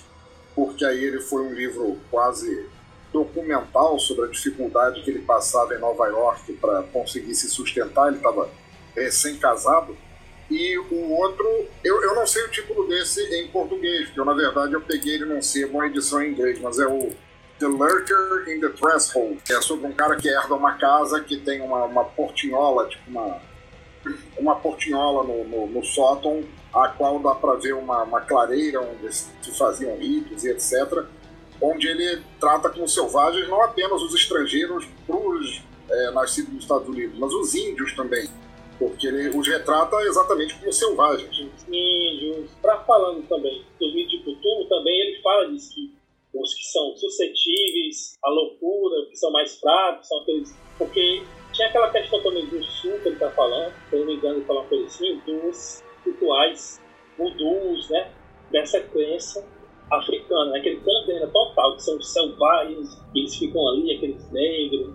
porque aí ele foi um livro quase documental sobre a dificuldade que ele passava em Nova York para conseguir se sustentar. Ele estava recém-casado. E o outro, eu, eu não sei o título desse em português, porque eu, na verdade eu peguei ele num sebo, uma edição em inglês, mas é o The Lurker in the Threshold, que é sobre um cara que herda uma casa que tem uma, uma portinhola, tipo uma, uma portinhola no, no, no sótão, a qual dá para ver uma, uma clareira onde se faziam ritos e etc., onde ele trata com selvagens não apenas os estrangeiros pros, é, nascidos nos Estados Unidos, mas os índios também, porque ele os retrata exatamente como selvagens. Os índios, pra falando também dos mitos de Cthulhu, também ele fala disso que os que são suscetíveis à loucura, que são mais fracos, são aqueles. Porque tinha aquela questão também do sul que ele tá falando, se eu não me engano, ele fala uma coisa assim, dos rituais voodoos, né? Dessa crença africana, né? que ele condena total, que são os selvagens, eles ficam ali, aqueles negros.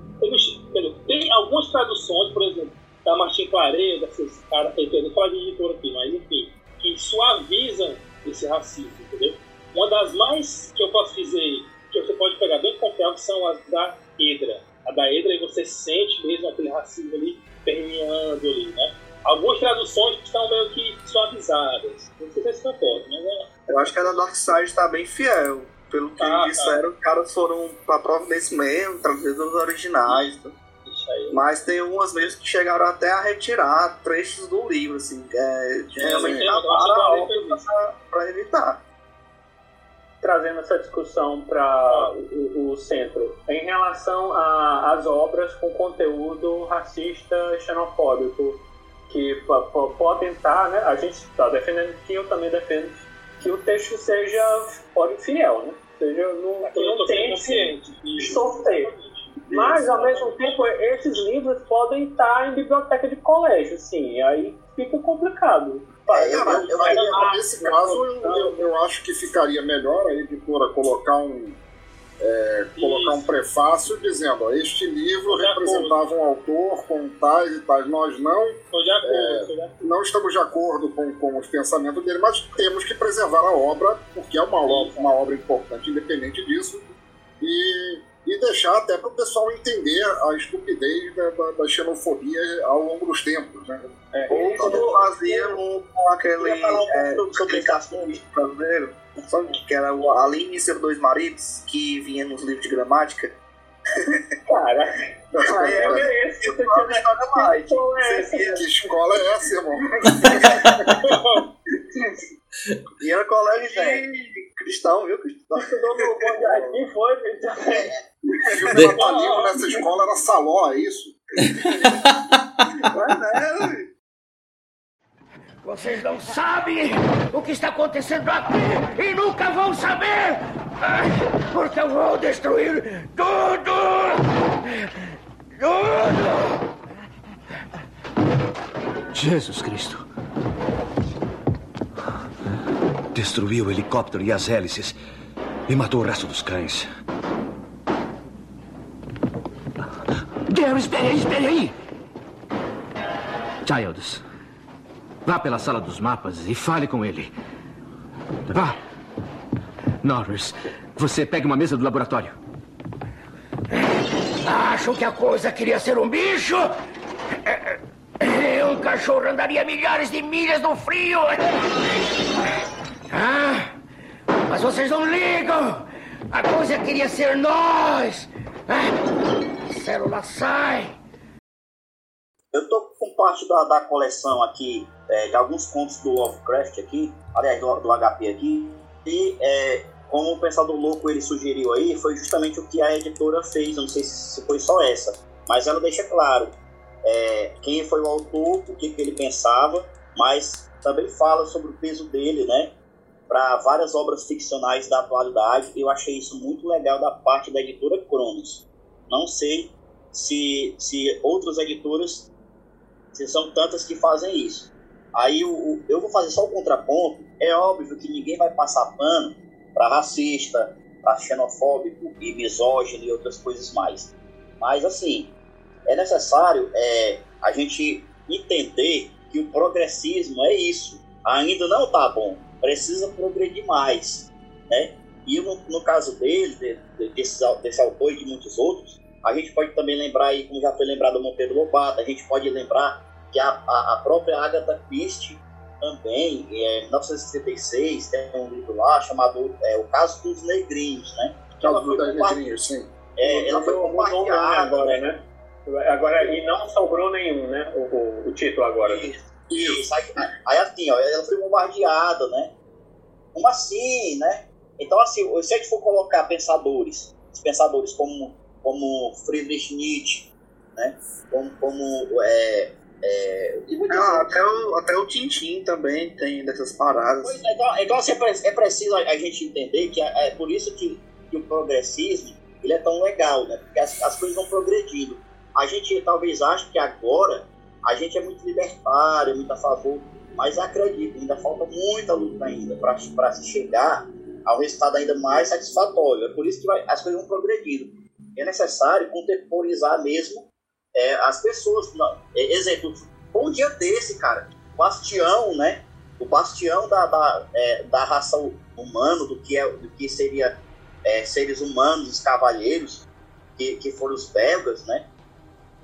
Tem, tem algumas traduções, por exemplo, da Martin Claret, desses caras, eu não falo de editor aqui, mas enfim, que suavizam esse racismo, entendeu? Uma das mais que eu posso dizer que você pode pegar bem confiável são as da Hydra. A da Hydra e você sente mesmo aquele racismo ali permeando ali, né? Algumas traduções estão meio que suavizadas. Não sei se vocês concordam, mas é. Eu acho que a da Dark Side tá bem fiel. Pelo que Tá, disseram, os caras foram pra prova desse mesmo, traduzidos os originais. tá? Mas tem umas mesmo que chegaram até a retirar trechos do livro, assim. É, realmente sim, dá eu gosto para da a letra obra pra, pra evitar. trazendo essa discussão para o, o centro em relação às obras com conteúdo racista xenofóbico que po- po- podem estar, né? A gente está defendendo que eu também defendo que o texto seja pode fiel, né? Seja não, que Eu não consciente. Isso. distorcer. Mas, ao mesmo tempo, esses livros podem estar em biblioteca de colégio, assim, aí fica complicado. É, eu, eu, eu, nesse caso, eu, eu, acho que ficaria melhor a editora colocar um, é, colocar um prefácio dizendo: ó, este livro representava um autor com tais e tais. Nós não, é, não estamos de acordo com, com os pensamentos dele, mas temos que preservar a obra, porque é uma, uma obra importante, independente disso. E e deixar até para o pessoal entender a estupidez da, da, da, xenofobia ao longo dos tempos. Né? É, Ou faziam com aquele é, explicações brasileiro, que era o Aline e seus dois maridos, que vinha nos livros de gramática. Cara, aí é esse, que história mais. Que escola é essa, irmão? (laughs) e era colégio de cristão, viu? Cristão. Estudou no Aqui foi, filme natalino nessa escola era Saló, é isso? (laughs) Mas é. Vocês não sabem o que está acontecendo aqui e nunca vão saber! Porque eu vou destruir tudo! Tudo! Jesus Cristo. Destruiu o helicóptero e as hélices e matou o resto dos cães. Gary, espere aí, espere aí! Childs, vá pela sala dos mapas e fale com ele. Vá! Norris, você pegue uma mesa do laboratório. Acho que a coisa queria ser um bicho? Um cachorro andaria milhares de milhas no frio. Ah, mas vocês não ligam! A coisa queria ser nós! Ah, célula sai! Eu tô com parte da, da coleção aqui, é, de alguns contos do Lovecraft aqui, aliás, do, do HP aqui, e é, como o Pensador Louco ele sugeriu aí, foi justamente o que a editora fez, não sei se foi só essa, mas ela deixa claro é, quem foi o autor, o que, que ele pensava, mas também fala sobre o peso dele, né? para várias obras ficcionais da atualidade. Eu achei isso muito legal da parte da editora Cronos. Não sei se, se outras editoras, são tantas que fazem isso. Aí o, eu vou fazer só o contraponto. É óbvio que ninguém vai passar pano para racista, para xenofóbico e misógino e outras coisas mais. Mas assim, é necessário é, a gente entender que o progressismo é isso. Ainda não está bom precisa progredir mais, né? E no, no caso dele, de, de, desse, desse autor e de muitos outros, a gente pode também lembrar, aí, como já foi lembrado Monteiro Lobato, a gente pode lembrar que a, a, a própria Agatha Christie também, em 1976, tem um livro lá chamado é, O Caso dos Negrinhos, né? Que ela foi, negrinhos, sim. É, ela foi compartilhada. Agora, né? Agora, e não sobrou nenhum, né? O, o, o título agora. Isso. Isso. Aí, aí assim, ó, ela foi bombardeada, né? Como assim, né? Então, assim, se a gente for colocar pensadores, pensadores como, como Friedrich Nietzsche, né? Como, como é, é, ah, até, o, até o Tintin também tem dessas paradas. Pois é, então, então assim, é, é preciso a, gente entender que é, é por isso que, que, o progressismo ele é tão legal, né? Porque as, as coisas vão progredindo. A gente talvez ache que agora a gente é muito libertário, muito a favor, mas acredito, ainda falta muita luta ainda para se chegar a um resultado ainda mais satisfatório. É por isso que vai, as coisas vão progredindo. É necessário contemporizar mesmo é, as pessoas. É, exemplo, um dia desse, cara, Bastião, né? O bastião da, da, é, da raça humana, do que, é, do que seria é, seres humanos, os cavalheiros, que, que foram os belgas, né?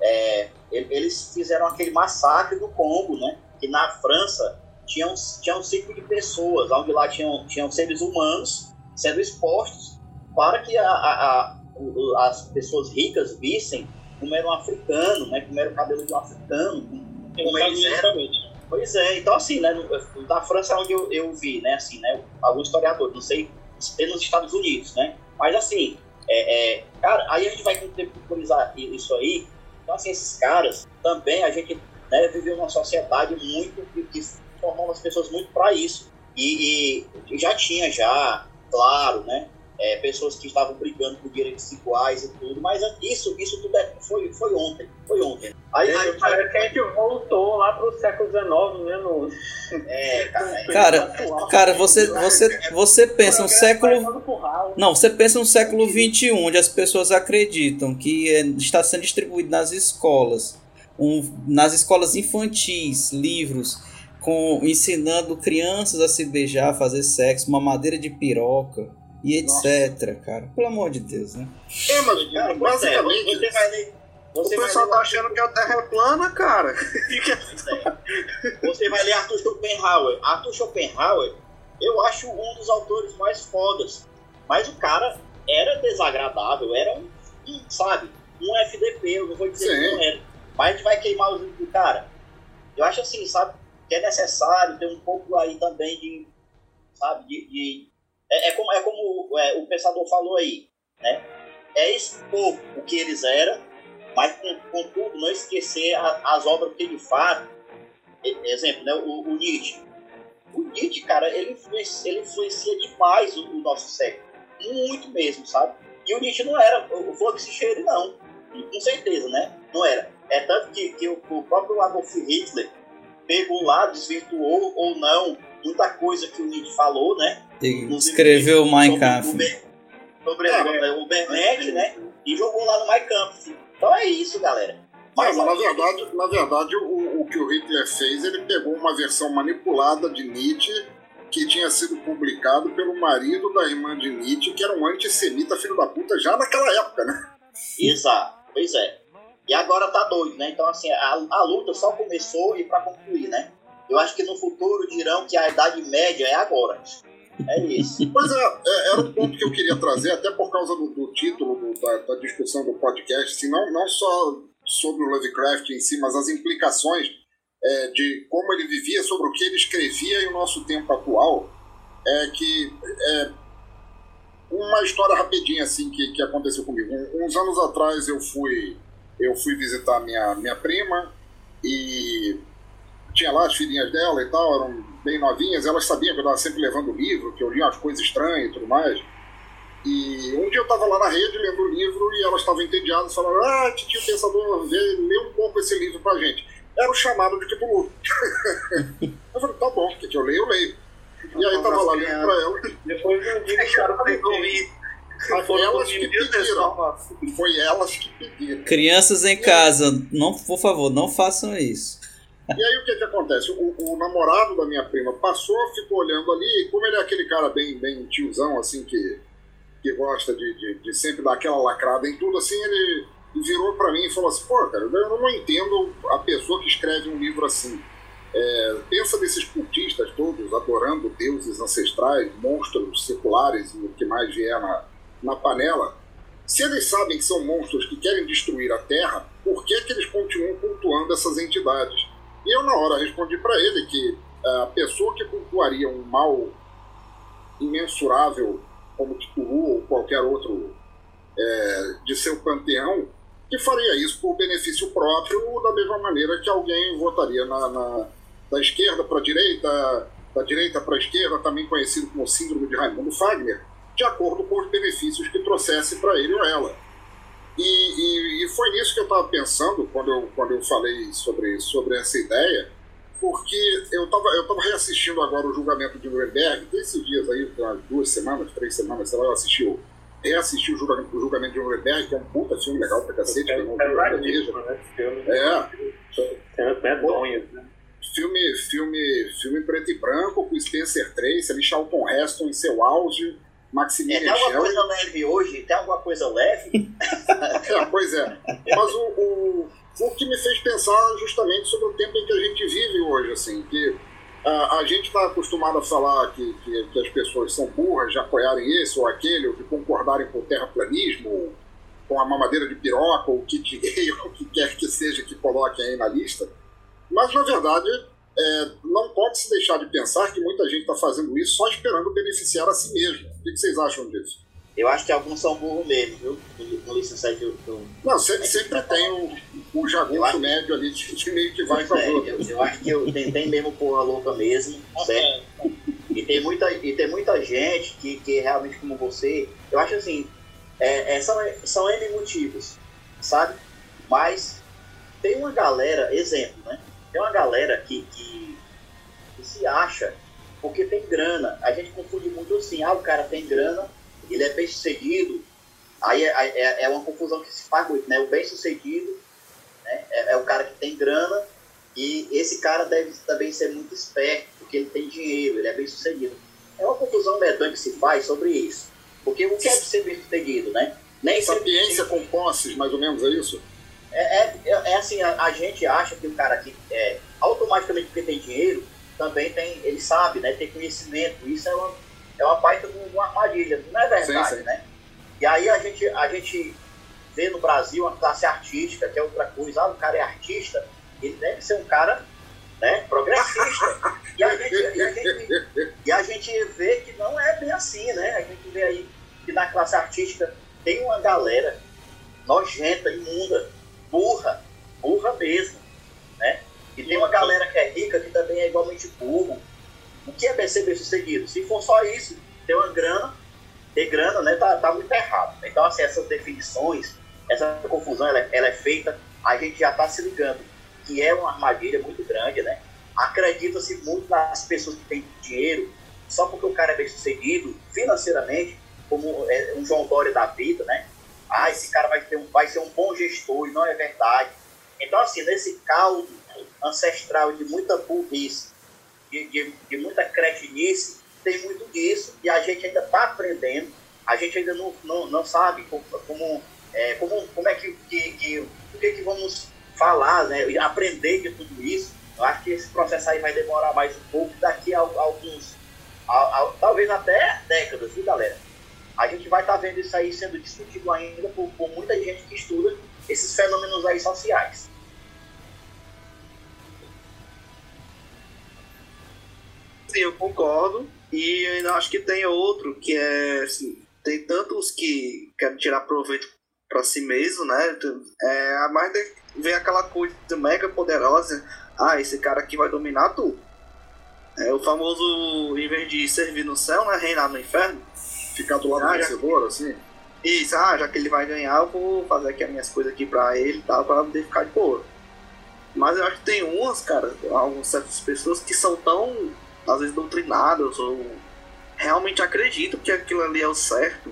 É, eles fizeram aquele massacre do Congo, né? Que na França tinha um, ciclo de pessoas, onde lá tinham, tinham seres humanos sendo expostos para que a, a, as pessoas ricas vissem como era um africano, né? Como era o cabelo de um africano, como eles eram. Pois é, então assim, né? Da França é onde eu, eu vi, né? Assim, né? Alguns historiadores, não sei se nos Estados Unidos, né? Mas assim, é, é, cara, aí a gente vai contemporizar isso aí então, assim, esses caras também a gente né, viveu uma sociedade muito que, que formou as pessoas muito para isso. E, e, já tinha já, claro, né, é, pessoas que estavam brigando por direitos iguais e tudo, mas isso, isso tudo é, foi, foi ontem, foi ontem. Aí, aí, aí parece que a gente voltou lá pro século XIX, né? No... É, cara. Cara, cara, você, você, você pensa no século. Não, você pensa no século XXI, onde as pessoas acreditam que é, está sendo distribuído nas escolas, um, nas escolas infantis, livros com ensinando crianças a se beijar, a fazer sexo, uma madeira de piroca e etc, Nossa. cara. Pelo amor de Deus, né? É, mas cara, basicamente. Você vai ler, você o pessoal tá achando que a Terra é plana, cara. (laughs) É. Você vai ler Arthur Schopenhauer. Arthur Schopenhauer, eu acho um dos autores mais fodas. Mas o cara era desagradável, era um, sabe, um FDP, eu não vou dizer Sim. que não era. Mas a gente vai queimar os do cara. Eu acho assim, sabe, que é necessário ter um pouco aí também de, sabe, de, de é, é, como, é como é, o pensador falou aí, né? É expor o que eles eram, mas contudo não esquecer a, as obras que ele faz. Exemplo, né? O, o, Nietzsche. O Nietzsche, cara, ele influencia, ele influencia demais o, o, nosso século. Muito mesmo, sabe? E o Nietzsche não era o Flux Cheire, não. Com certeza, né? Não era. É tanto que, que o, o próprio Adolf Hitler pegou lá, desvirtuou ou não muita coisa que o Nietzsche falou, né? escreveu o Kampf. Sobre, sobre o Bernard, né? E jogou lá no Kampf. Então é isso, galera. Mas, mas na verdade, na verdade o, o, que o Hitler fez, ele pegou uma versão manipulada de Nietzsche que tinha sido publicado pelo marido da irmã de Nietzsche, que era um antissemita filho da puta já naquela época, né? Exato, pois é. E agora tá doido, né? Então, assim, a, a luta só começou e para concluir, né? Eu acho que no futuro dirão que a Idade Média é agora. É isso. (laughs) Pois é, é, era um ponto que eu queria trazer, até por causa do, do título do, da, da, discussão do podcast, assim, não, não só sobre o Lovecraft em si, mas as implicações é, de como ele vivia, sobre o que ele escrevia em o nosso tempo atual. É que. É, uma história rapidinha assim que, que aconteceu comigo. Um, uns anos atrás eu fui eu fui visitar minha, minha prima e tinha lá as filhinhas dela e tal, eram bem novinhas, elas sabiam que eu estava sempre levando livro, que eu lia umas coisas estranhas e tudo mais. E um dia eu estava lá na rede lendo o livro e elas estavam entediadas, falando: Ah, tio Pensador, vê, lê um pouco esse livro pra gente. Era o chamado de Cthulhu. (laughs) eu falei: Tá bom, o que, eu leio, eu leio. E aí tava lá lendo pra ela. Depois eu vi que cara foi elas que pediram. Foi elas que pediram. Crianças em casa, não, por favor, não façam isso. E aí o que que acontece? O, o, namorado da minha prima passou, ficou olhando ali, e como ele é aquele cara bem, bem tiozão, assim, que, que gosta de, de, de sempre dar aquela lacrada em tudo, assim, ele virou para mim e falou assim, pô, cara, eu não entendo a pessoa que escreve um livro assim. É, pensa desses cultistas todos adorando deuses ancestrais, monstros seculares e o que mais vier na, na panela. Se eles sabem que são monstros que querem destruir a Terra, por que, que eles continuam cultuando essas entidades? E eu, na hora, respondi para ele que é, a pessoa que cultuaria um mal imensurável, como Cthulhu ou qualquer outro é, de seu panteão, que faria isso por benefício próprio, da mesma maneira que alguém votaria na, na da esquerda para a direita, da direita para a esquerda, também conhecido como Síndrome de Raimundo Fagner, de acordo com os benefícios que trouxesse para ele ou ela. E, e, e foi nisso que eu estava pensando quando eu, quando eu falei sobre, sobre essa ideia, porque eu estava eu tava reassistindo agora o julgamento de Nuremberg, tem esses dias aí, duas semanas, três semanas, sei lá, eu assisti o, reassisti o julgamento, o julgamento de Nuremberg, que é um puta filme legal pra cacete, é, que não é, veja. Né? Filme, é. É medonho, né? Filme, filme, filme preto e branco, com Spencer Tracy, ali Charlton Heston em seu auge, Maximilian é, Tem alguma coisa leve hoje? Tem alguma coisa leve? é, (laughs) pois é. Mas o, o, o que me fez pensar justamente sobre o tempo em que a gente vive hoje, assim, que a, a gente está acostumado a falar que, que, que, as pessoas são burras de apoiarem esse ou aquele, ou de concordarem com o terraplanismo, com a mamadeira de piroca, ou o kit gay, (laughs) ou o que quer que seja que coloquem aí na lista. Mas, na verdade, é, não pode se deixar de pensar que muita gente está fazendo isso só esperando beneficiar a si mesmo. O que vocês acham disso? Eu acho que alguns são burros mesmo, viu? No licenciado que eu, Não, sempre, sempre tem o, o jagunço médio ali de, de meio que vai com a é, eu, eu, acho que eu tentei mesmo porra louca mesmo, certo? E tem muita, e tem muita gente que, que realmente como você. Eu acho assim, é, é, são, são N motivos, sabe? Mas tem uma galera, exemplo, né? Tem uma galera que, que, que se acha porque tem grana. A gente confunde muito assim, ah, o cara tem grana, ele é bem sucedido. Aí é, é, é uma confusão que se faz muito, né? O bem sucedido né? é, é o cara que tem grana e esse cara deve também ser muito esperto, porque ele tem dinheiro, ele é bem sucedido. É uma confusão medonha que se faz sobre isso. Porque o que é ser bem sucedido, né? Nem Sapiência sempre... com posses, mais ou menos, é isso? É, é, é, é assim, a, a, gente acha que o cara que é, automaticamente porque tem dinheiro, também tem, ele sabe, né? Tem conhecimento. Isso é uma, é uma baita de uma armadilha, não é verdade, sim, sim. né? E aí a gente, a gente vê no Brasil uma classe artística, que é outra coisa. Ah, o cara é artista, ele deve ser um cara né, progressista. e, a gente, e, a gente, e a gente vê que não é bem assim, né? A gente vê aí que na classe artística tem uma galera nojenta, imunda, burra, burra mesmo, né? E tem uma galera que é rica que também é burro. O que é bem sucedido? Se for só isso, ter uma grana, ter grana, né, tá, tá muito errado. Então, assim, essas definições, essa confusão, ela, ela é feita, a gente já tá se ligando que é uma armadilha muito grande, né? Acredita-se muito nas pessoas que têm dinheiro, só porque o cara é bem sucedido financeiramente, como é um João Dória da vida, né? Ah, esse cara vai, ter um, vai ser um bom gestor, e não é verdade. Então, assim, nesse caldo ancestral de muita burrice, de, de, de muita cretinice, tem muito disso, e a gente ainda está aprendendo, a gente ainda não, não, não sabe como, como, é, como, como é que, que, que, que, que vamos falar, né, aprender de tudo isso. Eu acho que esse processo aí vai demorar mais um pouco, daqui a, a alguns, a, talvez até décadas, viu, galera? A gente vai estar tá vendo isso aí sendo discutido ainda por, por muita gente que estuda esses fenômenos aí sociais. Sim, eu concordo. E ainda acho que tem outro que é. Assim, tem tantos que querem tirar proveito para si mesmo, né? É, a mais vem aquela coisa mega poderosa. Ah, esse cara aqui vai dominar tudo. É o famoso, em vez de servir no céu, né? Reinar no inferno. Ficar do lado ah, do vencedor, assim? Isso, ah, já que ele vai ganhar, eu vou fazer aqui as minhas coisas aqui pra ele e tal, pra poder ficar de boa. Mas eu acho que tem umas, cara, algumas certas pessoas que são tão, às vezes, doutrinadas ou realmente acreditam que aquilo ali é o certo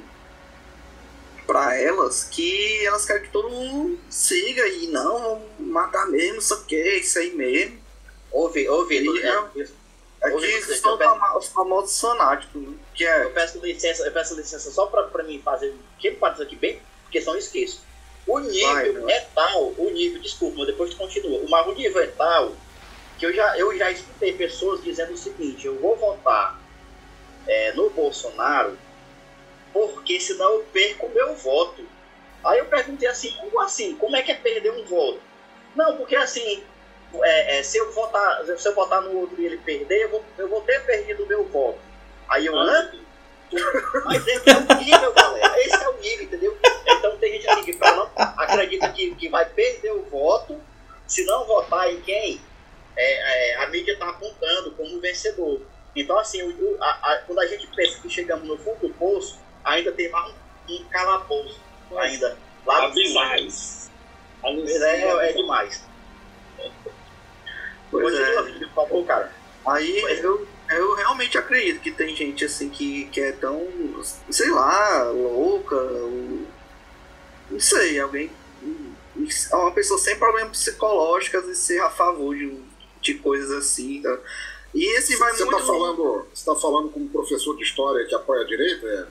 para elas que elas querem que todo mundo siga e não matar mesmo, só que isso aí mesmo. Ouve, ouve, e, é, Aqui são os famosos fanáticos, né? que é... Eu peço licença, eu peço licença só para pra mim fazer que partes aqui bem, porque senão eu esqueço. O nível Vai, é tal, o nível, desculpa, depois tu continua. Mas o nível é tal eu já, eu já escutei pessoas dizendo o seguinte, eu vou votar é, no Bolsonaro porque senão eu perco o meu voto. Aí eu perguntei assim, como assim? Como é que é perder um voto? Não, porque assim, é, é, se, eu votar, se eu votar no outro e ele perder, eu vou, eu vou ter perdido o meu voto. Aí eu, hã? Mas esse é o nível, galera. Esse é o nível, entendeu? Então tem gente assim que não, acredita que, que vai perder o voto se não votar em quem é, é, a mídia está apontando como vencedor. Então, assim, o, a, a, quando a gente pensa que chegamos no fundo do poço, ainda tem mais um, um calabouço ainda lá demais. É, é demais. Pois é. favor, cara. Aí eu, eu realmente acredito que tem gente assim que, que é tão, sei lá, louca, ou, não sei, alguém. Uma pessoa sem problemas psicológicos e ser a favor de, de coisas assim. Tá? E esse vai você muito. Tá falando, você tá falando com um professor de história que apoia a direita? É?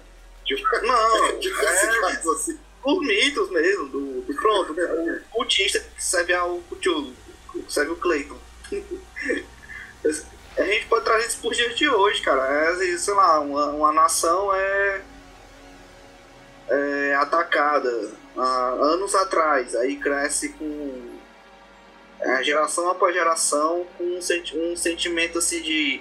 Tipo, não, (laughs) de é, assim. Os mitos mesmo, do, do pronto, (laughs) o cultista que serve ao Cthulhu, serve o Clayton. (laughs) a gente pode trazer isso por dias de hoje, cara. É, sei lá, uma, uma nação é, é atacada há anos atrás, aí cresce com é, geração após geração com um, senti um sentimento assim de,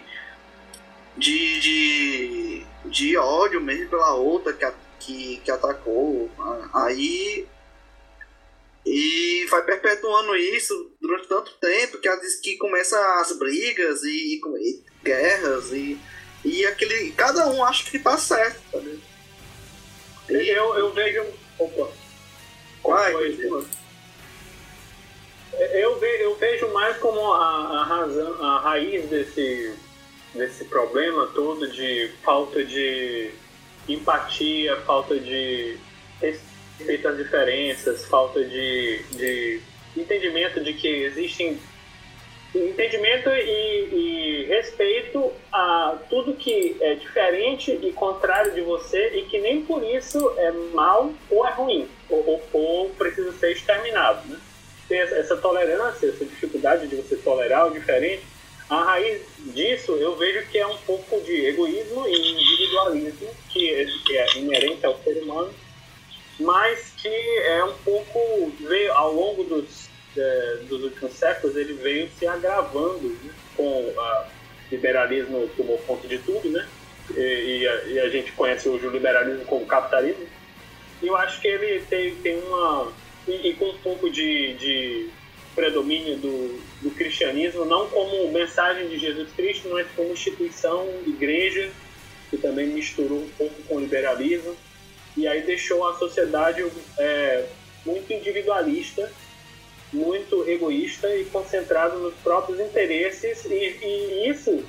de, de de ódio mesmo pela outra que, que, que atacou. Aí. E vai perpetuando isso durante tanto tempo que, que começa as brigas e, e, e guerras e, E aquele. Cada um acha que tá certo, tá ligado? Eu, eu vejo. Opa. Vai, Foi. Eu, ve, eu vejo mais como a, a razão, a raiz desse, desse problema todo de falta de empatia, falta de respeito às diferenças, falta de, de entendimento de que existem entendimento e, e respeito a tudo que é diferente e contrário de você e que nem por isso é mal ou é ruim ou, ou, ou precisa ser exterminado, né? Ter essa- tolerância, essa dificuldade de você tolerar o diferente, a raiz disso eu vejo que é um pouco de egoísmo e individualismo que é, que é inerente ao ser humano, mas que é um pouco veio ao longo dos eh, dos últimos séculos ele veio se agravando né, com o liberalismo tomou conta de tudo, né? E, e a, e a gente conhece hoje o liberalismo como capitalismo. E eu acho que ele tem, tem uma. E, e com um pouco de, de predomínio do, do cristianismo, não como mensagem de Jesus Cristo, mas como instituição, igreja, que também misturou um pouco com o liberalismo. E aí deixou a sociedade é, muito individualista, muito egoísta e concentrado nos próprios interesses, e, e isso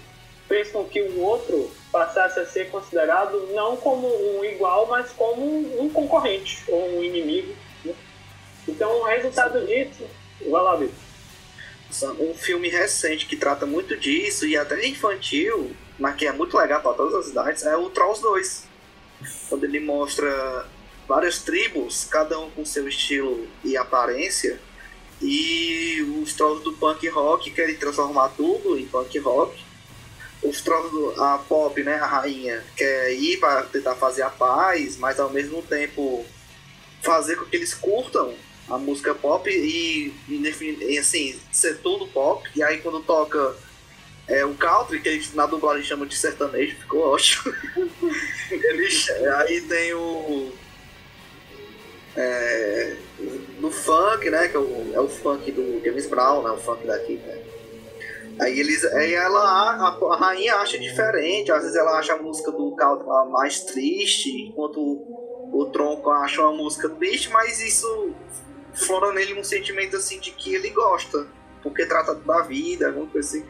fez com que o outro passasse a ser considerado não como um igual, mas como um concorrente ou um inimigo. Então, o resultado disso. Vai lá, Vitor. Um filme recente que trata muito disso e até infantil, mas que é muito legal para todas as idades, é o Trolls 2. Quando ele mostra várias tribos, cada um com seu estilo e aparência, e os trolls do punk rock querem transformar tudo em punk rock. Os trolls do a pop, né, a rainha, quer ir para tentar fazer a paz, mas ao mesmo tempo fazer com que eles curtam a música pop e, e, assim, ser tudo pop. E aí quando toca é, o country, que eles na dublagem chamam de sertanejo, ficou (laughs) ótimo. eles, aí tem o. É, no funk, né? Que é o, é o funk do James Brown, né? O funk daqui, né? Aí eles. Aí ela, a, a rainha acha diferente, às vezes ela acha a música do country mais triste, enquanto o, o tronco acha uma música triste, mas isso flora nele um sentimento assim de que ele gosta, porque trata da vida, alguma coisa assim.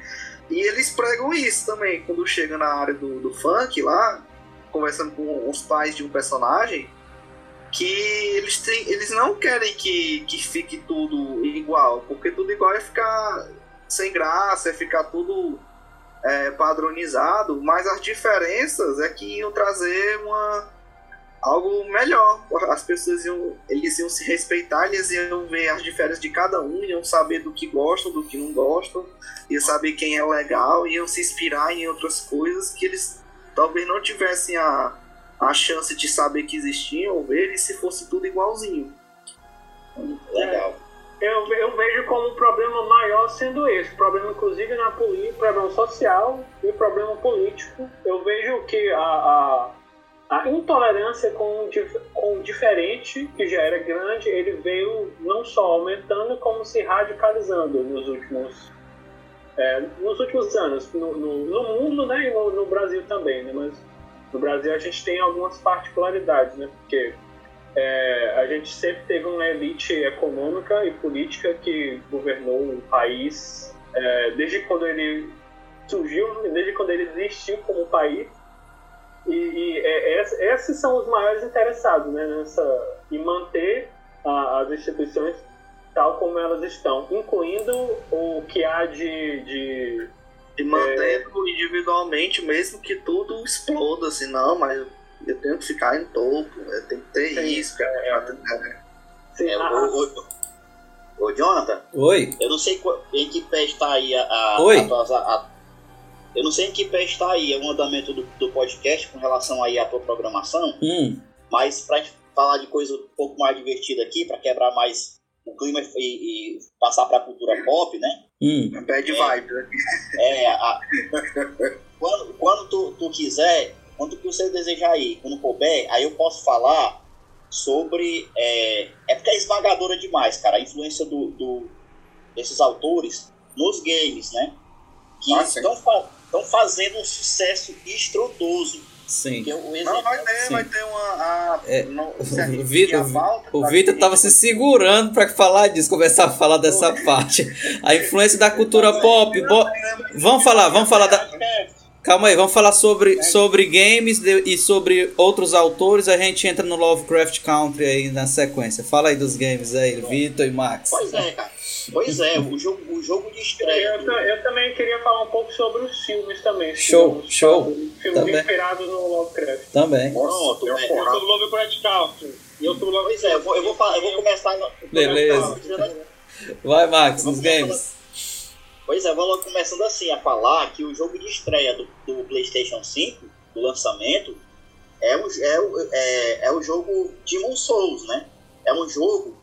E eles pregam isso também, quando chega na área do, do funk lá, conversando com os pais de um personagem, que eles, têm, eles não querem que, que fique tudo igual, porque tudo igual é ficar sem graça, é ficar tudo é, padronizado, mas as diferenças é que iam trazer uma algo melhor. As pessoas iam, eles iam se respeitar, eles iam ver as diferenças de cada um, iam saber do que gostam, do que não gostam, iam saber quem é legal, iam se inspirar em outras coisas que eles talvez não tivessem a, a chance de saber que existiam ou ver, e se fosse tudo igualzinho. Legal. Eu, eu vejo como um problema maior sendo esse, problema inclusive na política, problema social e problema político. Eu vejo que a, a, a intolerância com, com o diferente, que já era grande, ele veio não só aumentando, como se radicalizando nos últimos, é, nos últimos anos, no, no, no mundo né, e no, no Brasil também. Né, mas no Brasil a gente tem algumas particularidades, né, porque é, a gente sempre teve uma elite econômica e política que governou o país é, desde quando ele surgiu, desde quando ele existiu como país. E, e é, es- esses são os maiores interessados né, nessa, em manter a- as instituições tal como elas estão, incluindo o que há de, de E mantendo individualmente, mesmo que tudo exploda, assim, não, mas eu tenho que ficar em topo, eu tenho que ter Sim, isso, é, cara. sim, É, a- ô, ô, ô, Jonathan, Oi. eu não sei qual- em que pé está aí a, a, Oi. a tua- a- eu não sei em que pé está aí o andamento do, do podcast com relação aí à tua programação, Hum, mas pra gente falar de coisa um pouco mais divertida aqui, pra quebrar mais o clima e, e passar pra cultura pop, né? hum. Bad vibe, né? É, a- quando, quando tu, tu quiser, quando que você desejar ir, quando couber, aí eu posso falar sobre. É, é porque é esmagadora demais, cara, a influência do, do- desses autores nos games, né? Que Ah, sim. estão estão fazendo um sucesso estrondoso. Sim. O Não, vai ter, Sim. vai ter uma. A, É, não, O Vitor, o tá tava se segurando para falar disso, começar a falar dessa parte. A influência da cultura pop. bo- Vamos falar, vamos falar da. Calma aí, vamos falar sobre, sobre games de- e sobre outros autores. A gente entra no Lovecraft Country aí na sequência. Fala aí dos games aí, Vitor e Max. Pois é, cara. Pois é, o jogo, o jogo de estreia. Eu, eu também queria falar um pouco sobre os filmes também. Show, filmes, show. Filmes Também. inspirados no Lovecraft. Também. Pronto, é. Eu sou do Lovecraft Country. Eu sou Pois é, eu vou, eu vou, falar- eu vou começar. no- Beleza. Vai, Max, nos games. Pois é, vou logo começando assim a falar que o jogo de estreia do, do PlayStation 5, do lançamento, é o, é, o, é, é o jogo Demon Souls, né? É um jogo.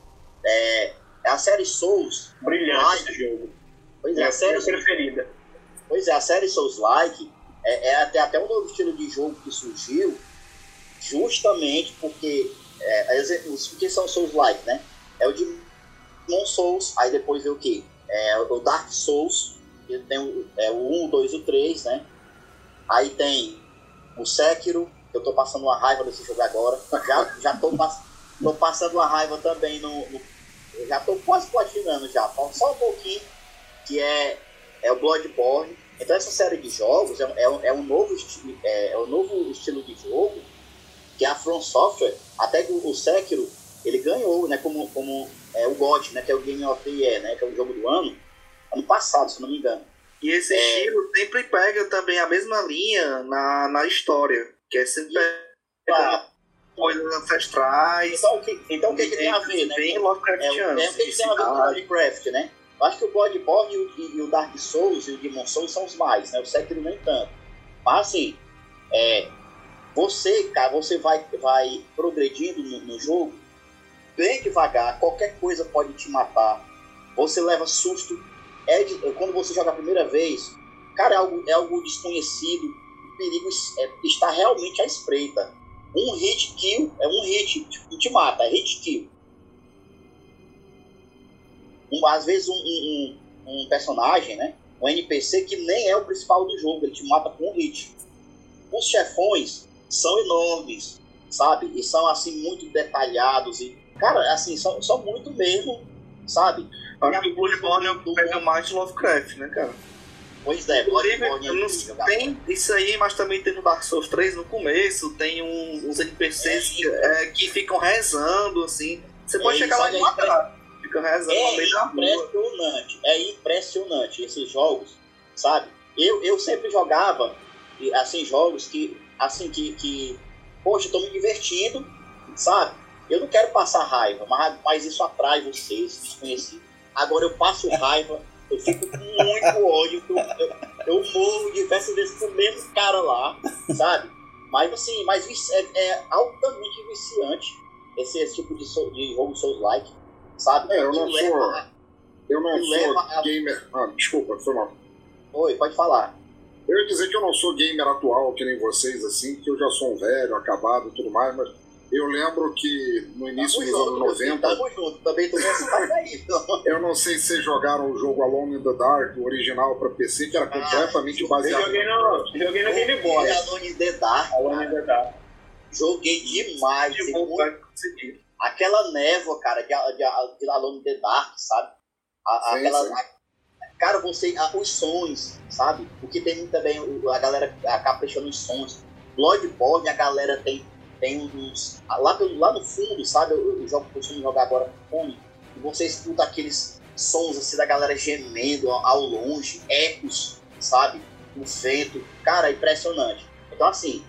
É, é a série Souls. Brilhante Like. esse jogo. Pois é, É a série preferida. Pois é, a série Souls Like é, é até, até um novo estilo de jogo que surgiu justamente porque é, os o que são Souls Like, né? É o Demon Souls, aí depois vem o que? É o Dark Souls, que tem o, é, o 1, 2 e o 3, né? Aí tem o Sekiro, que eu tô passando uma raiva desse jogo agora. Já, já tô, pass- tô passando uma raiva também no. no- eu já tô quase platinando já, falta só um pouquinho, que é, é o Bloodborne. Então essa série de jogos é, um- é, é um novo esti- é, é um novo estilo de jogo que a From Software, até que o, Sekiro, ele ganhou, né, como, como é, o GOT, né, que é o Game of the Year, né, que é o jogo do ano, ano passado, se não me engano. E esse É. estilo sempre pega também a mesma linha na, na história, que é sempre Ah, coisas ancestrais. então, o que, então o que, que tem a ver, né? Bem É, o- Lovecraftiano. é, o que, que tem a ver com o Minecraft, né? Eu acho que o Bloodborne e o, e o Dark Souls e o Demon Souls são os mais, né? O Sekiro nem tanto. Mas assim, é, você, cara, você vai, vai progredindo no, no jogo bem devagar, qualquer coisa pode te matar. Você leva susto. É de- quando você joga a primeira vez, cara, é algo, é algo desconhecido. O perigo é- está realmente à espreita. Um hit kill é um hit, tipo, te mata, é hit kill. Um- às vezes um, um- um- personagem, né? Um NPC que nem é o principal do jogo, ele te mata com um hit. Os chefões são enormes, sabe? E são assim muito detalhados e, cara, assim, são, são muito mesmo, sabe? Acho que o Bloodborne é o pega mais Lovecraft, né, cara? Pois é, Bloodborne é incrível, cara. tem isso aí, mas também tem no Dark Souls 3 no começo, tem um- uns NPCs que, é, que ficam rezando, assim. Você pode É chegar lá e matar. Fica rezando no É meio da rua. impressionante, é impressionante esses jogos, sabe? Eu, eu sempre jogava assim jogos que assim que, que poxa, eu tô me divertindo, sabe? Eu não quero passar raiva, mas, mas isso atrai vocês, desconhecidos. Agora eu passo raiva, eu fico com muito ódio, eu, eu, eu morro diversas vezes com o mesmo cara lá, sabe? Mas assim, mas é, é altamente viciante esse, esse tipo de, so- de jogo Souls-like, sabe? É, eu não sou- Eu não sou a- gamer. Ah, desculpa, foi mal. Oi, pode falar. Eu ia dizer que eu não sou gamer atual, que nem vocês, assim, que eu já sou um velho, acabado e tudo mais, mas eu lembro que no início Tamo dos anos meu filho, 90, Tamo junto, também tô aí. eu não sei se vocês jogaram o jogo Alone in the Dark, o original para PC, que era completamente eu baseado Eu joguei no, joguei no Game Boy. Alone in the Dark, Alone in the Dark. joguei demais. De boa, muito- aquela névoa, cara, de, de, de Alone in the Dark, sabe? A- Sim, aquela, sim. cara, você, a- os sons, sabe? Porque tem muito também, a galera caprichando os sons. Bloodborne, a galera tem, tem uns. Lá, pelo- lá no fundo, sabe? Eu, eu jogo, costumo jogar agora com fone. E você escuta aqueles sons assim da galera gemendo ao, longe, ecos, sabe? O vento. Cara, é impressionante. Então, assim.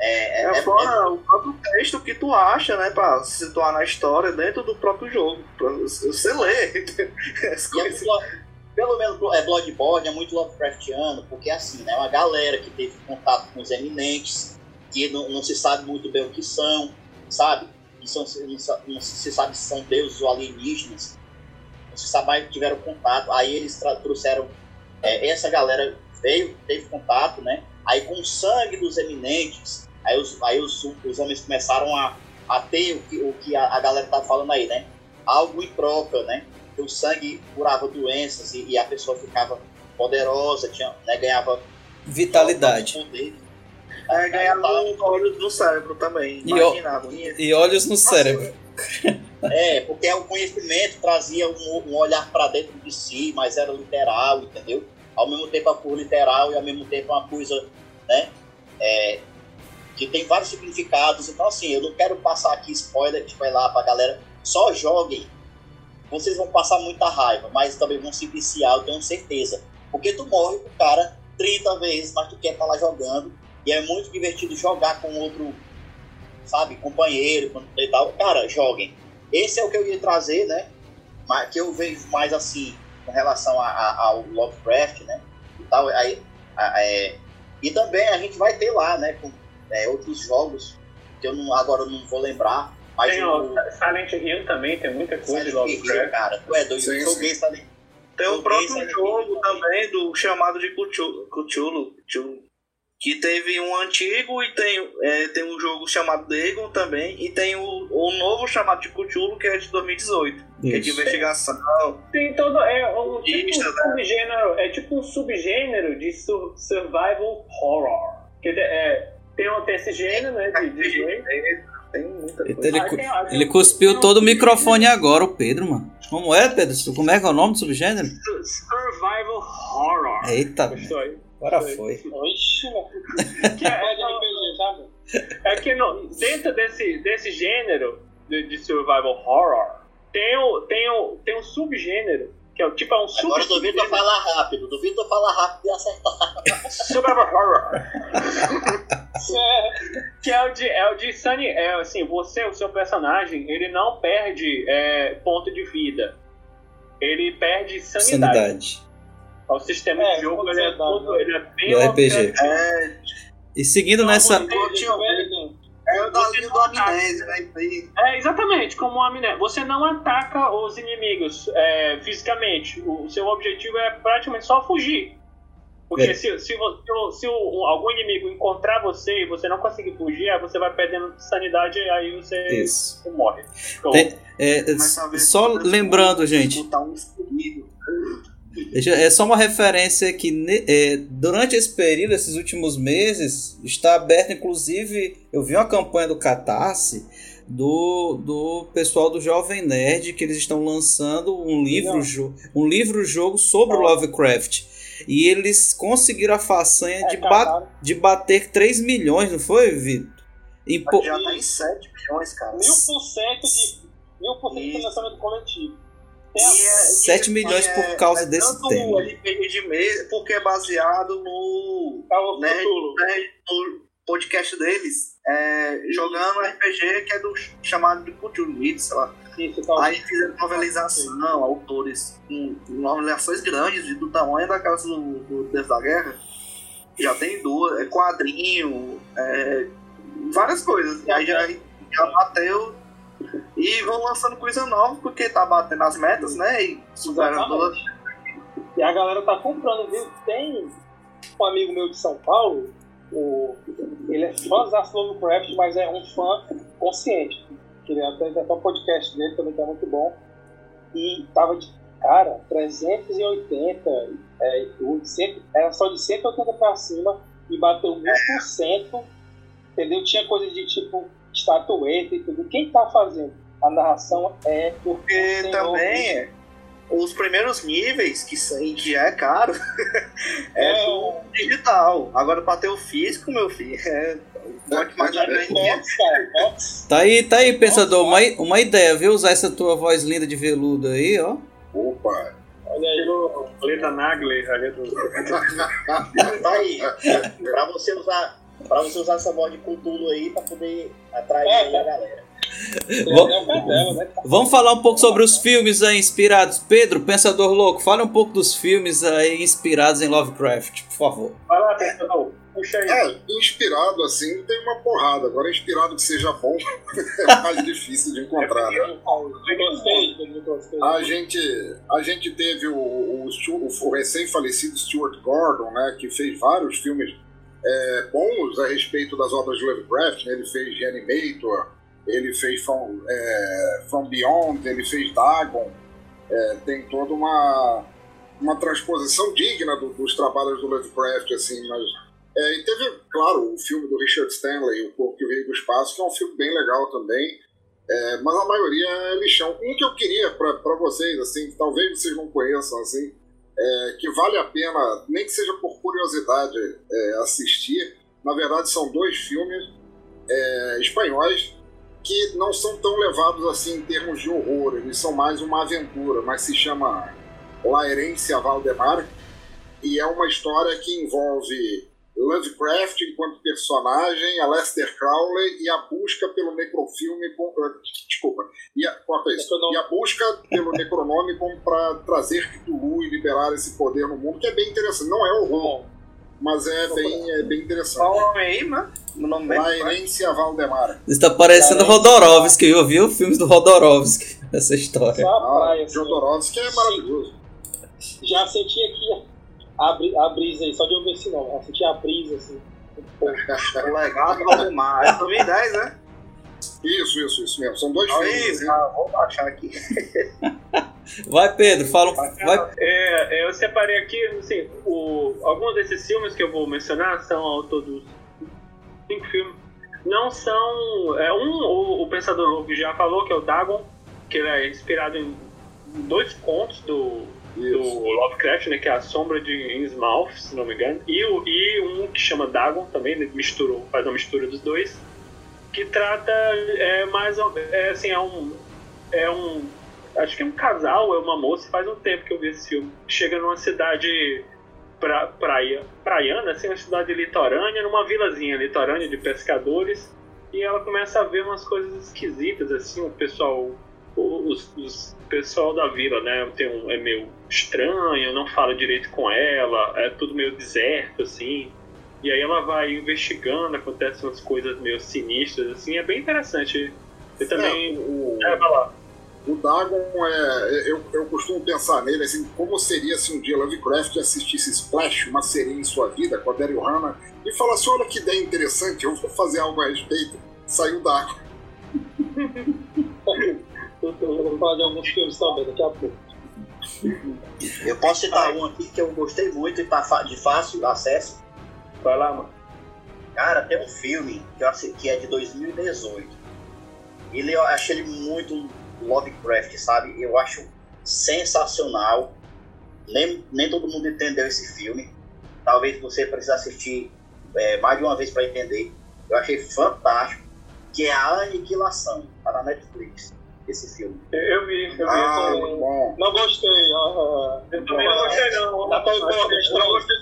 É, é, É, é- fora o próprio texto que tu acha, né, pra se situar na história dentro do próprio jogo. Pra você ler. (laughs) As é coisas. muito, pelo menos é Bloodborne é muito Lovecraftiano, porque assim, né, uma galera que teve contato com os eminentes, que não, não se sabe muito bem o que são, sabe? Não, são, não, não se sabe se são deuses ou alienígenas, não se sabe mais que tiveram contato. Aí eles trouxeram, é, essa galera veio, teve contato, né? Aí com o sangue dos eminentes, aí os, aí os, os homens começaram a, a ter o que, o que a, a galera tá falando aí, né? Algo troca, né? o sangue curava doenças e, e a pessoa ficava poderosa, tinha, né, ganhava vitalidade. É, ganhar olhos no cérebro também. E, Imagina a agonia. e olhos no cérebro. É, porque o conhecimento trazia um, um olhar para dentro de si, mas era literal, entendeu? Ao mesmo tempo a cor literal e ao mesmo tempo uma coisa, né? É, que tem vários significados. Então, assim, eu não quero passar aqui spoiler, spoiler pra galera. Só joguem. Vocês vão passar muita raiva, mas também vão se viciar, eu tenho certeza. Porque tu morre com o cara 30 vezes, mas tu quer estar lá jogando. E é muito divertido jogar com outro, sabe, companheiro, quando e tal. Cara, joguem. Esse é o que eu ia trazer, né? Mas que eu vejo mais assim com relação a, a- ao Lovecraft, né? E tal. Aí, a- é, e também a gente vai ter lá, né? Com, é, outros jogos que eu não, agora eu não vou lembrar. Mas Tem o, o Silent Hill também, tem muita coisa de Silent Hill, Lovecraft. cara, tu é doido. Sim, eu joguei Silent Tem o próprio Hill jogo também do chamado de Cthulhu, Cthulhu, Cthulhu, que teve um antigo e tem, é, tem um jogo chamado Dagon também e tem o, o novo chamado de Cthulhu que é de 2018, que é de Isso. investigação. Tem todo. É um, tipo Isso, um né? subgênero. É tipo um subgênero de su- survival horror. Que é, tem, tem esse gênero, né? De, de. Tem muita Ele, coisa. ele, Ah, cu- ah, ele cuspiu todo o microfone agora, o Pedro, mano. Como é, Pedro? Como é que é o nome do subgênero? Su- Survival horror. Eita, Gostou aí? Agora foi. Oxi. Que é, É de RPG, sabe? É que no- dentro desse, desse gênero de, de survival horror, tem o, tem, o, tem um subgênero, que é o tipo é um Agora duvido eu falar rápido, duvido eu falar rápido e acertar. Survival horror. que é o de, é o de Sunny. É assim, você, o seu personagem, ele não perde é, ponto de vida. Ele perde sanidade. Sanidade. O sistema É, de jogo ele é, todo, dado, ele é bem Do RPG. É, E seguindo nessa. é o da Você linha não do. Amnésia, né? É, exatamente, como a amnésia. Você não ataca os inimigos é, fisicamente. O seu objetivo é praticamente só fugir. Porque É. se, se, se o- se o- algum inimigo encontrar você e você não conseguir fugir, aí você vai perdendo sanidade e aí você Isso. morre. Então, Tem- É, só lembrando, gente, um É só uma referência que é, durante esse período, esses últimos meses, está aberto, inclusive, eu vi uma campanha do Catarse do, do pessoal do Jovem Nerd, que eles estão lançando um livro, jo- um livro jogo sobre o Lovecraft. E eles conseguiram a façanha de, ba- de bater 3 milhões, não foi, Vitor? Em pou- Já tá em 7 milhões, cara. Mil por cento de, mil por cento de financiamento coletivo. E é- 7 e milhões é- por causa é desse tanto tema. de porque é baseado no, o né, né, no podcast deles, é, jogando RPG que é do ch- chamado de Cthulhu sei lá. Isso, então, Aí fizeram novelização, autores com novelizações grandes, de- do tamanho da casa do, do Deus da Guerra. Já tem duas, é quadrinho, é, várias coisas. Aí já, já bateu. E vão lançando coisa nova, porque tá batendo as metas, né? E superando. E a galera tá comprando, viu? Tem um amigo meu de São Paulo, o, ele é fã do Lovecraft, mas é um fã consciente. Ele até até um podcast dele também é muito bom. E tava de cara, 380 é, e tudo, cento- era só de 180 pra cima e bateu 1000%. Entendeu? Tinha coisa de tipo estatueta e tudo. Quem tá fazendo a narração é Porque também os primeiros níveis, que, são- que já é caro, (laughs) é, É. do digital. Agora pra ter o físico, meu filho, é muito mais. Tá aí, tá aí, pensador. Uma, uma ideia, viu? Usar essa tua voz linda de veludo aí, ó. Opa! Olha aí. Leda Nagler, a letra do... (laughs) Tá aí. pra você usar. Pra você usar essa voz de Cthulhu aí pra poder atrair É, a galera. Vamos- É né? Vamos falar um pouco sobre os filmes aí inspirados. Pedro, Pensador Louco, fala um pouco dos filmes aí inspirados em Lovecraft, por favor. Vai lá, pensador. Puxa aí. É, inspirado assim tem uma porrada. Agora, inspirado que seja bom (laughs) é mais difícil de encontrar. né? Eu gostei, eu gostei. A gente, a gente teve o, o, o recém-falecido Stuart Gordon, né, que fez vários filmes é, bons a respeito das obras de Lovecraft. né? Ele fez Reanimator, ele fez From, é, From Beyond, ele fez Dagon. É, tem toda uma, uma transposição digna do- dos trabalhos do Lovecraft, assim, mas É, e teve, claro, o filme do Richard Stanley, O Corpo que Veio do Espaço, que é um filme bem legal também. É, mas a maioria é lixão. Um que eu queria para vocês, assim, que talvez vocês não conheçam, assim, é, que vale a pena, nem que seja por curiosidade, é, assistir. Na verdade, são dois filmes é, espanhóis que não são tão levados assim em termos de horror, eles são mais uma aventura, mas se chama La Herência Valdemar, e é uma história que envolve Lovecraft enquanto personagem, a Lester Crowley e a busca pelo necrofilme. Com, desculpa. E a, corta isso. E a busca pelo Necronômico para trazer Cthulhu e liberar esse poder no mundo, que é bem interessante. Não é horror, mas é bem, é bem interessante. Qual o nome aí, mano? O nome La Herência Valdemar. Está parecendo Rodorovsky, eu vi os filmes do Rodorovsky, (laughs) essa história. Ah. Jodorowsky é maravilhoso. Já senti aqui a, bri- a brisa aí, só de ouvir esse nome. Já senti a brisa, assim. (laughs) Do Valdemar. É 2010, né? Isso, isso, isso mesmo. São dois Aí, filmes. assim. ah, vou baixar aqui. (laughs) Vai, Pedro, fala. Vai. É, eu separei aqui, assim, o, alguns desses filmes que eu vou mencionar são ao todo cinco filmes. Não são. É, um, o, o Pensador Louco já falou, que é o Dagon, que ele é inspirado em dois contos do, do Lovecraft, né, que é A Sombra de Innsmouth, se não me engano, e, e um que chama Dagon também, ele misturou, faz uma mistura dos dois, que trata é, mais. É, assim, é um. É um acho que é um casal, é uma moça, faz um tempo que eu vi esse filme. Chega numa cidade pra, praia, praiana, assim, uma cidade litorânea, numa vilazinha litorânea de pescadores, e ela começa a ver umas coisas esquisitas, assim, o pessoal, os, os pessoal da vila, né, tem um, é meio estranho, não fala direito com ela, é tudo meio deserto, assim, e aí ela vai investigando, acontecem umas coisas meio sinistras, assim, é bem interessante. E também, o, é, vai lá. o Dagon é. Eu, eu costumo pensar nele assim, como seria se um dia Lovecraft assistisse Splash, uma série em sua vida, com a Daryl Hannah, e falasse: olha que ideia interessante, eu vou fazer algo a respeito. Saiu Dagon. (laughs) Eu, eu vou falar de alguns filmes também daqui a pouco. Eu posso citar um aqui que eu gostei muito e tá de fácil acesso. Vai lá, mano. Cara, tem um filme que, eu assi- que é de 2018. Ele, eu achei ele muito Lovecraft, sabe? Eu acho sensacional. Nem, nem todo mundo entendeu esse filme. Talvez você precise assistir é, mais de uma vez para entender. Eu achei fantástico. Que é a Aniquilação. Tá na Netflix. Esse filme. Eu vi, eu vi. Ah, eu, bom. Não gostei. ah, eu também não gostei, não. Bom, Acho que- não gostei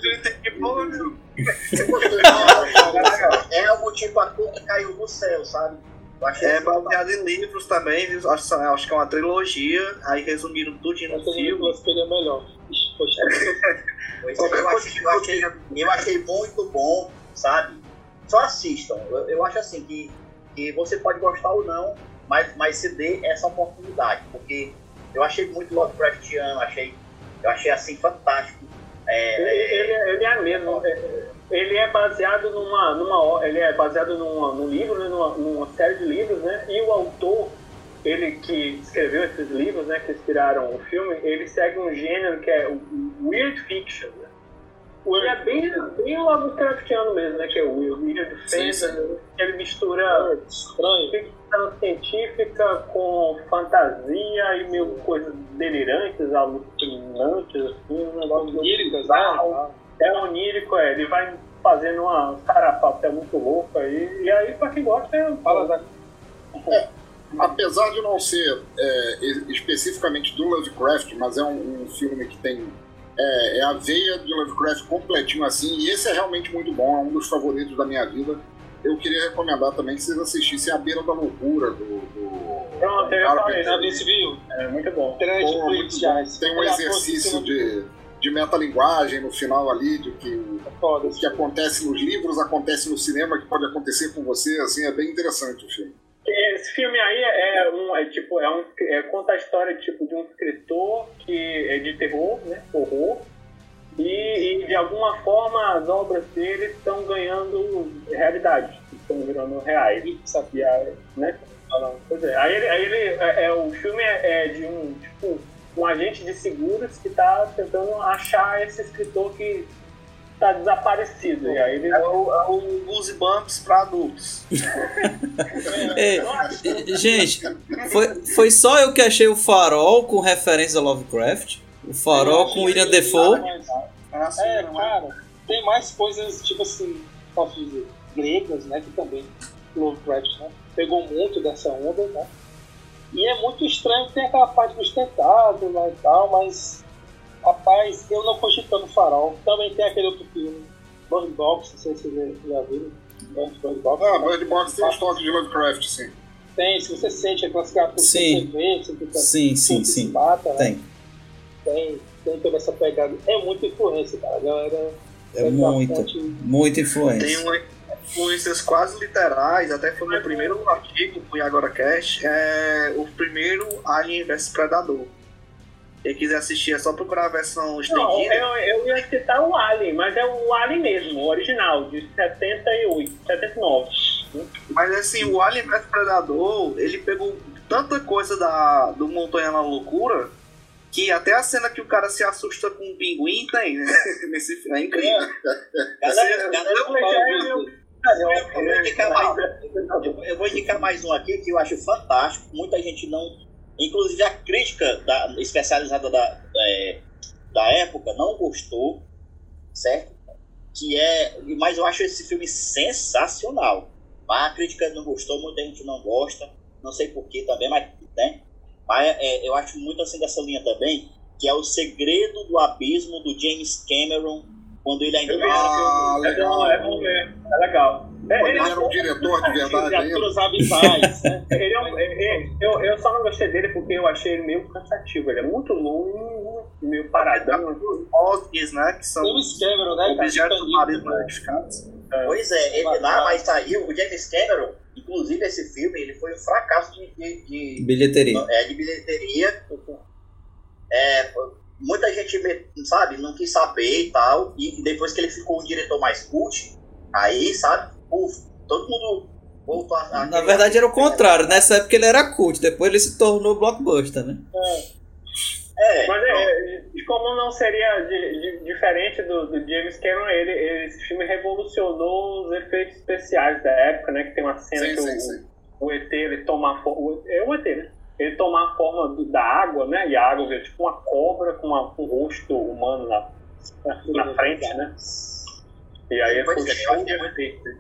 Eu gostei. É algo tipo a cor que caiu do céu, sabe? Eu É baseado em livros também, viu? acho, acho que é uma trilogia, aí resumiram tudo no Essa filme. película seria melhor. Ixi, Gostei. (laughs) Pois é, eu, achei, eu, achei, eu achei muito bom, sabe? Só assistam. Eu, eu acho assim que, que você pode gostar ou não, mas, mas se dê essa oportunidade, porque eu achei muito Lovecraftiano, achei, eu achei assim fantástico. É, Ele, ele, ele é mesmo. é- Ele é baseado numa, numa, ele é baseado numa, num livro, né, numa, numa série de livros, né? E o autor, ele que escreveu esses livros, né, que inspiraram o filme, ele segue um gênero que é o weird fiction, né? E é bem, bem Lovecraftiano mesmo, né? Que é o fantasy, né, que ele mistura Estranho. ficção científica com fantasia e meio coisas delirantes, alucinantes, assim, um negócio meio Líricas, bizarro. né? É onírico, é. Ele vai fazendo uma carapaça muito louca aí. E aí, pra quem gosta, é. Fala da Apesar de não ser é, especificamente do Lovecraft, mas é um, um filme que tem. É, é a veia de Lovecraft completinho assim, e esse é realmente muito bom, é um dos favoritos da minha vida. Eu queria recomendar também que vocês assistissem A Beira da Loucura, do. do Pronto, eu Já vi esse viu? É muito bom. Tem na Pô, muito bom. Tem um exercício de, de metalinguagem no final ali, de que o que acontece nos livros acontece no cinema, que pode acontecer com você, assim, é bem interessante o filme. Esse filme aí é um, é tipo, é um, é, conta a história tipo de um escritor que é de terror, né, horror, e, e de alguma forma as obras dele estão ganhando realidade, estão virando reais, sabia, né? Pois é. Aí ele, aí ele é, é, o filme é, é de um tipo um agente de seguros que está tentando achar esse escritor que tá desaparecido. E aí ele... É o, é o Goosebumps pra adultos. É, (laughs) gente, foi, foi só eu que achei o farol com referência a Lovecraft. O farol com William Defoe. É, cara, tem mais coisas, tipo assim, posso dizer, gregas, né? Que também Lovecraft, né? Pegou muito dessa onda, né? E é muito estranho, tem aquela parte dos tentáculos né, e tal, mas rapaz, eu não cogitando farol. Também tem aquele outro filme, Bird Box, não sei se vocês já viram. Bird Box. Ah, Bird Box tem uns toques de Lovecraft, sim. Tem, se você sente aquelas criaturas que você vê, você fica Sim, sim, sim. mata, né? Tem. tem, tem toda essa pegada. É muita influência, cara. A galera. É vai muita, bastante- muita Tem influência. uma influências quase literais, até foi no primeiro artigo do Agora Cast, é o primeiro Alien vs Predador. Quem quiser assistir é só procurar a versão Não, estendida. eu, eu ia citar o Alien, mas é o Alien mesmo, o original, de 78, 79. Mas assim, o Alien vs Predador, ele pegou tanta coisa da, do Montanha na Loucura que até a cena que o cara se assusta com um pinguim tem, né? (laughs) Nesse. É incrível. Eu vou indicar mais um aqui que eu acho fantástico. Muita gente não. Inclusive a crítica da, especializada da, é, da época não gostou, certo? Que é. Mas eu acho esse filme sensacional. A crítica não gostou, muita gente não gosta. Não sei porquê também, mas. Né? Mas é, eu acho muito assim dessa linha também, que é o segredo do abismo do James Cameron, quando ele ainda vi, Ah, é legal. é bom ver, é legal. É, ele, Ele era um diretor de (laughs) verdade. Criaturas (laughs) abissais, né? ele é um- é- é- eu, eu só não gostei dele porque eu achei ele meio cansativo. Ele é muito longo, meio paradão. Osgs, né? Que são James Cameron, né? objetos Cara, marinhos modificados. Pois é, ele lá, mas tá aí, o James Cameron, inclusive esse filme, ele foi um fracasso de, de, de, Bilheteria. é, de bilheteria. É, muita gente, sabe, não quis saber e tal, e depois que ele ficou um diretor mais cult, aí, sabe, uf, todo mundo voltou a... a Na verdade era o contrário. Nessa época ele era cult, depois ele se tornou blockbuster, né? É, Mas é, de como não seria de- de- diferente do, do James Cameron, ele, ele- esse filme revolucionou os efeitos especiais da época, né? Que tem uma cena Sim, que sim, o, sim. o ET ele toma a forma. É o ET, né? Ele toma a forma do- da água, né? E a água vira tipo uma cobra com, uma- com um rosto humano na, na, na frente, né? E aí foi é, show eu de achei- efeito.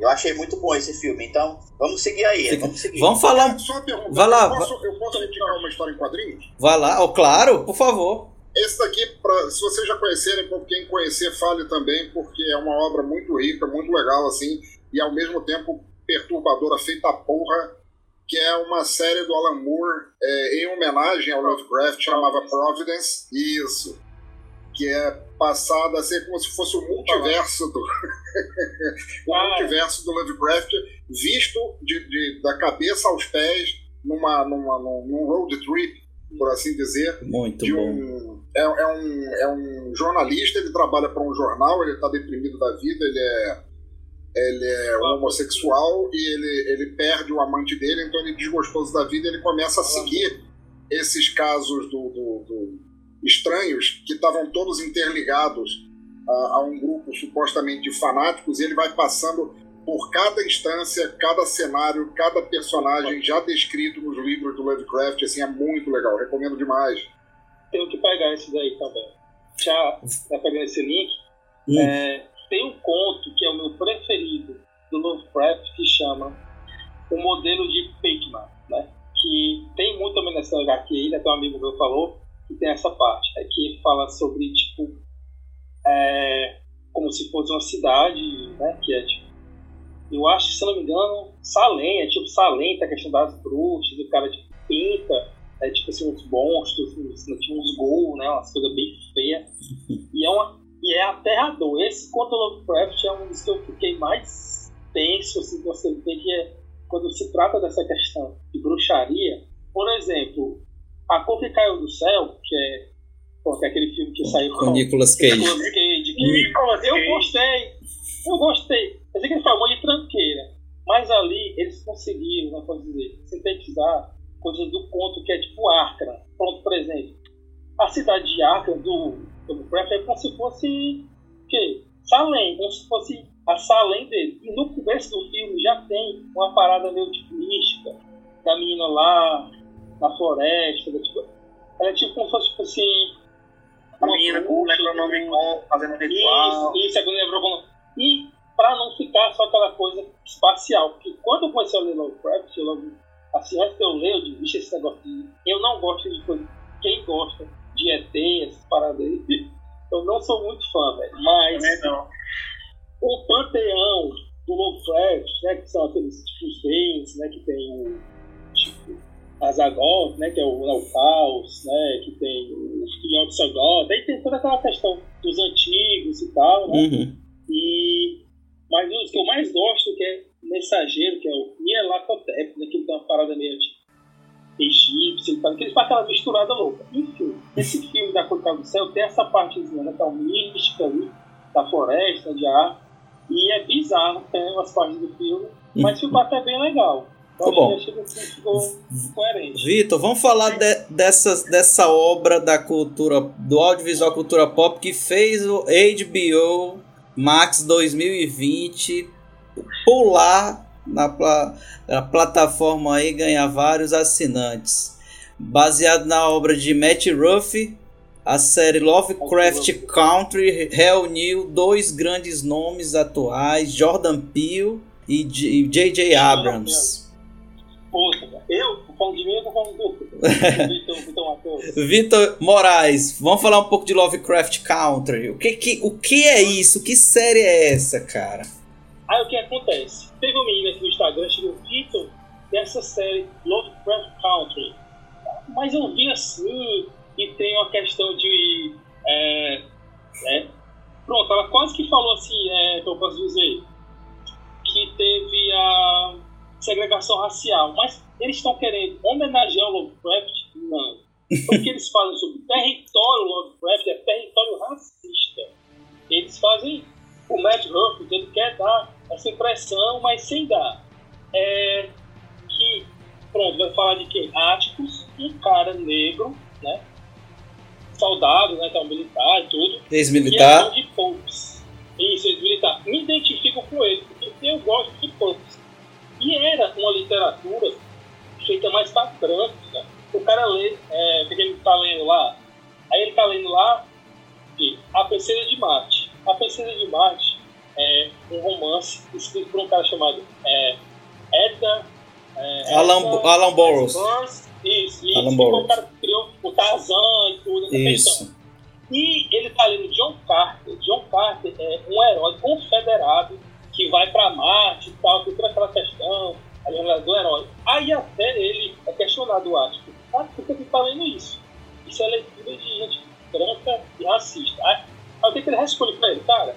eu achei muito bom esse filme, então vamos seguir aí, vamos seguir. Vamos falar. Só uma pergunta. Vai lá, Eu posso, eu posso indicar uma história em quadrinhos? Vai lá, ó, claro, por favor. Esse daqui, pra, se vocês já conhecerem, por quem conhecer, fale também, porque é uma obra muito rica, muito legal, assim, e ao mesmo tempo perturbadora, feita a porra, que é uma série do Alan Moore é, em homenagem ao Lovecraft, chamava Providence. Isso. Que é passada a ser como se fosse o multiverso do, (laughs) o Ah. multiverso do Lovecraft, visto de, de- da cabeça aos pés numa, numa, num, num road trip, por assim dizer, Muito de bom. um, é, é um é um jornalista, ele trabalha para um jornal, ele está deprimido da vida, ele é ele é um homossexual e ele, ele perde o amante dele, então ele desgostoso da vida, ele começa a seguir esses casos do, do- do- estranhos que estavam todos interligados a, a um grupo supostamente de fanáticos, e ele vai passando por cada instância, cada cenário, cada personagem já descrito nos livros do Lovecraft, assim, é muito legal, recomendo demais. Tenho que pegar esse daí também. Já tá pegando esse link. Hum. É, tem um conto que é o meu preferido do Lovecraft que chama O Modelo de Pac-Man, né? Que tem muito também nessa HQ aí, né? Um amigo meu falou que tem essa parte, né? Que fala sobre, tipo, é, como se fosse uma cidade, né? Que é, tipo, eu acho, se não me engano, Salem, é tipo Salem, tem a questão das bruxas, o cara, tipo, pinta é, tipo assim, uns monstros, assim, tinha uns gols, né? Umas coisas bem feias. E é, uma, e é aterrador. Esse contra Lovecraft é um dos que eu fiquei mais tenso, assim, você vê que é quando se trata dessa questão de bruxaria. Por exemplo, A Cor que Caiu do Céu, que é, pô, que é aquele filme que saiu Com Nicolas Cage. Nicolas Cage, que Nicolas eu Cage. gostei, eu gostei. Eu sei que ele falou de tranqueira, mas ali eles conseguiram, como posso dizer, sintetizar coisas do conto que é tipo Arkham. Pronto, por exemplo, a cidade de Arkham do Lovecraft é como se fosse o quê? Salem, como se fosse a Salem dele. E no começo do filme já tem uma parada meio tipo mística da menina lá na floresta. Da, tipo, ela é tipo como se fosse tipo assim. A menina com o Necronomicon fazendo ritual. Isso, isso, é. E pra não ficar só aquela coisa espacial. Porque quando eu comecei a ler Lovecraft, eu logo, assim, antes que eu leio, eu disse, "Vixe, esse negócio de... Eu não gosto de coisa. Quem gosta de ET, essas paradas aí, eu não sou muito fã, velho. Mas não. o panteão do Lovecraft, né, que são aqueles tipo seis, né, que tem o tipo Azagoth, né, que é o, é o caos, né, que tem o Yog Sothoth, aí tem toda aquela questão dos antigos e tal, né, Uhum. e mas os que eu mais gosto que é mensageiro, que é o Nyarlathotep, né, que ele tem uma parada meio tipo egípcia e tal, que ele faz aquela misturada louca. Enfim, esse filme da Cor do Céu tem essa partezinha, né, o mística ali, da floresta, de ar, e é bizarro, tem umas partes do filme, mas ficou até bem legal. Tá bom. Vitor, vamos falar de- dessas, dessa obra da cultura, do audiovisual cultura pop que fez o HBO Max 2020 pular na, pla- na plataforma aí ganhar vários assinantes. Baseado na obra de Matt Ruff, a série Lovecraft Country reuniu dois grandes nomes atuais, Jordan Peele e J.J. Abrams. Poxa, eu, falando de mim, eu tô falando do. Vitor Moraes, vamos falar um pouco de Lovecraft Country. O que, que, o que é isso? Que série é essa, cara? Aí o que acontece? Teve um menino aqui no Instagram, chegou Vitor, dessa série Lovecraft Country. Mas eu vi assim, e tem uma questão de. é, é, pronto, ela quase que falou assim, é, que eu posso dizer, que teve a segregação racial. Mas eles estão querendo homenagear o Lovecraft? Não. O que eles fazem sobre território Lovecraft é território racista. Eles fazem o Matt Ruffles, ele quer dar essa impressão, mas sem dar. É que, pronto, vai falar de quem? Áticos, um cara negro, né? Soldado, né? Que é um militar e tudo. E é Ex-militar. de Popes. Isso, ex-militar. Me identifico com ele, porque eu gosto de Popes. E era uma literatura feita mais para brancos, né? O cara lê, é, o que ele tá lendo lá? Aí ele tá lendo lá que A Princesa de Marte. A Princesa de Marte é um romance escrito por um cara chamado é, Edgar... É, Alan, Edgar Alan Burroughs. Burns. Isso, isso. Alan que Burroughs. o cara que criou o Tarzan e tudo. questão. Isso. E ele tá lendo John Carter. John Carter é um herói confederado que vai para Marte e tal, tem toda aquela questão, a jornada do herói. Aí até ele é questionado, acho. Ah, por que você tá lendo isso? Isso é leitura de gente branca e racista. Aí, o que, que ele responde pra ele? Cara,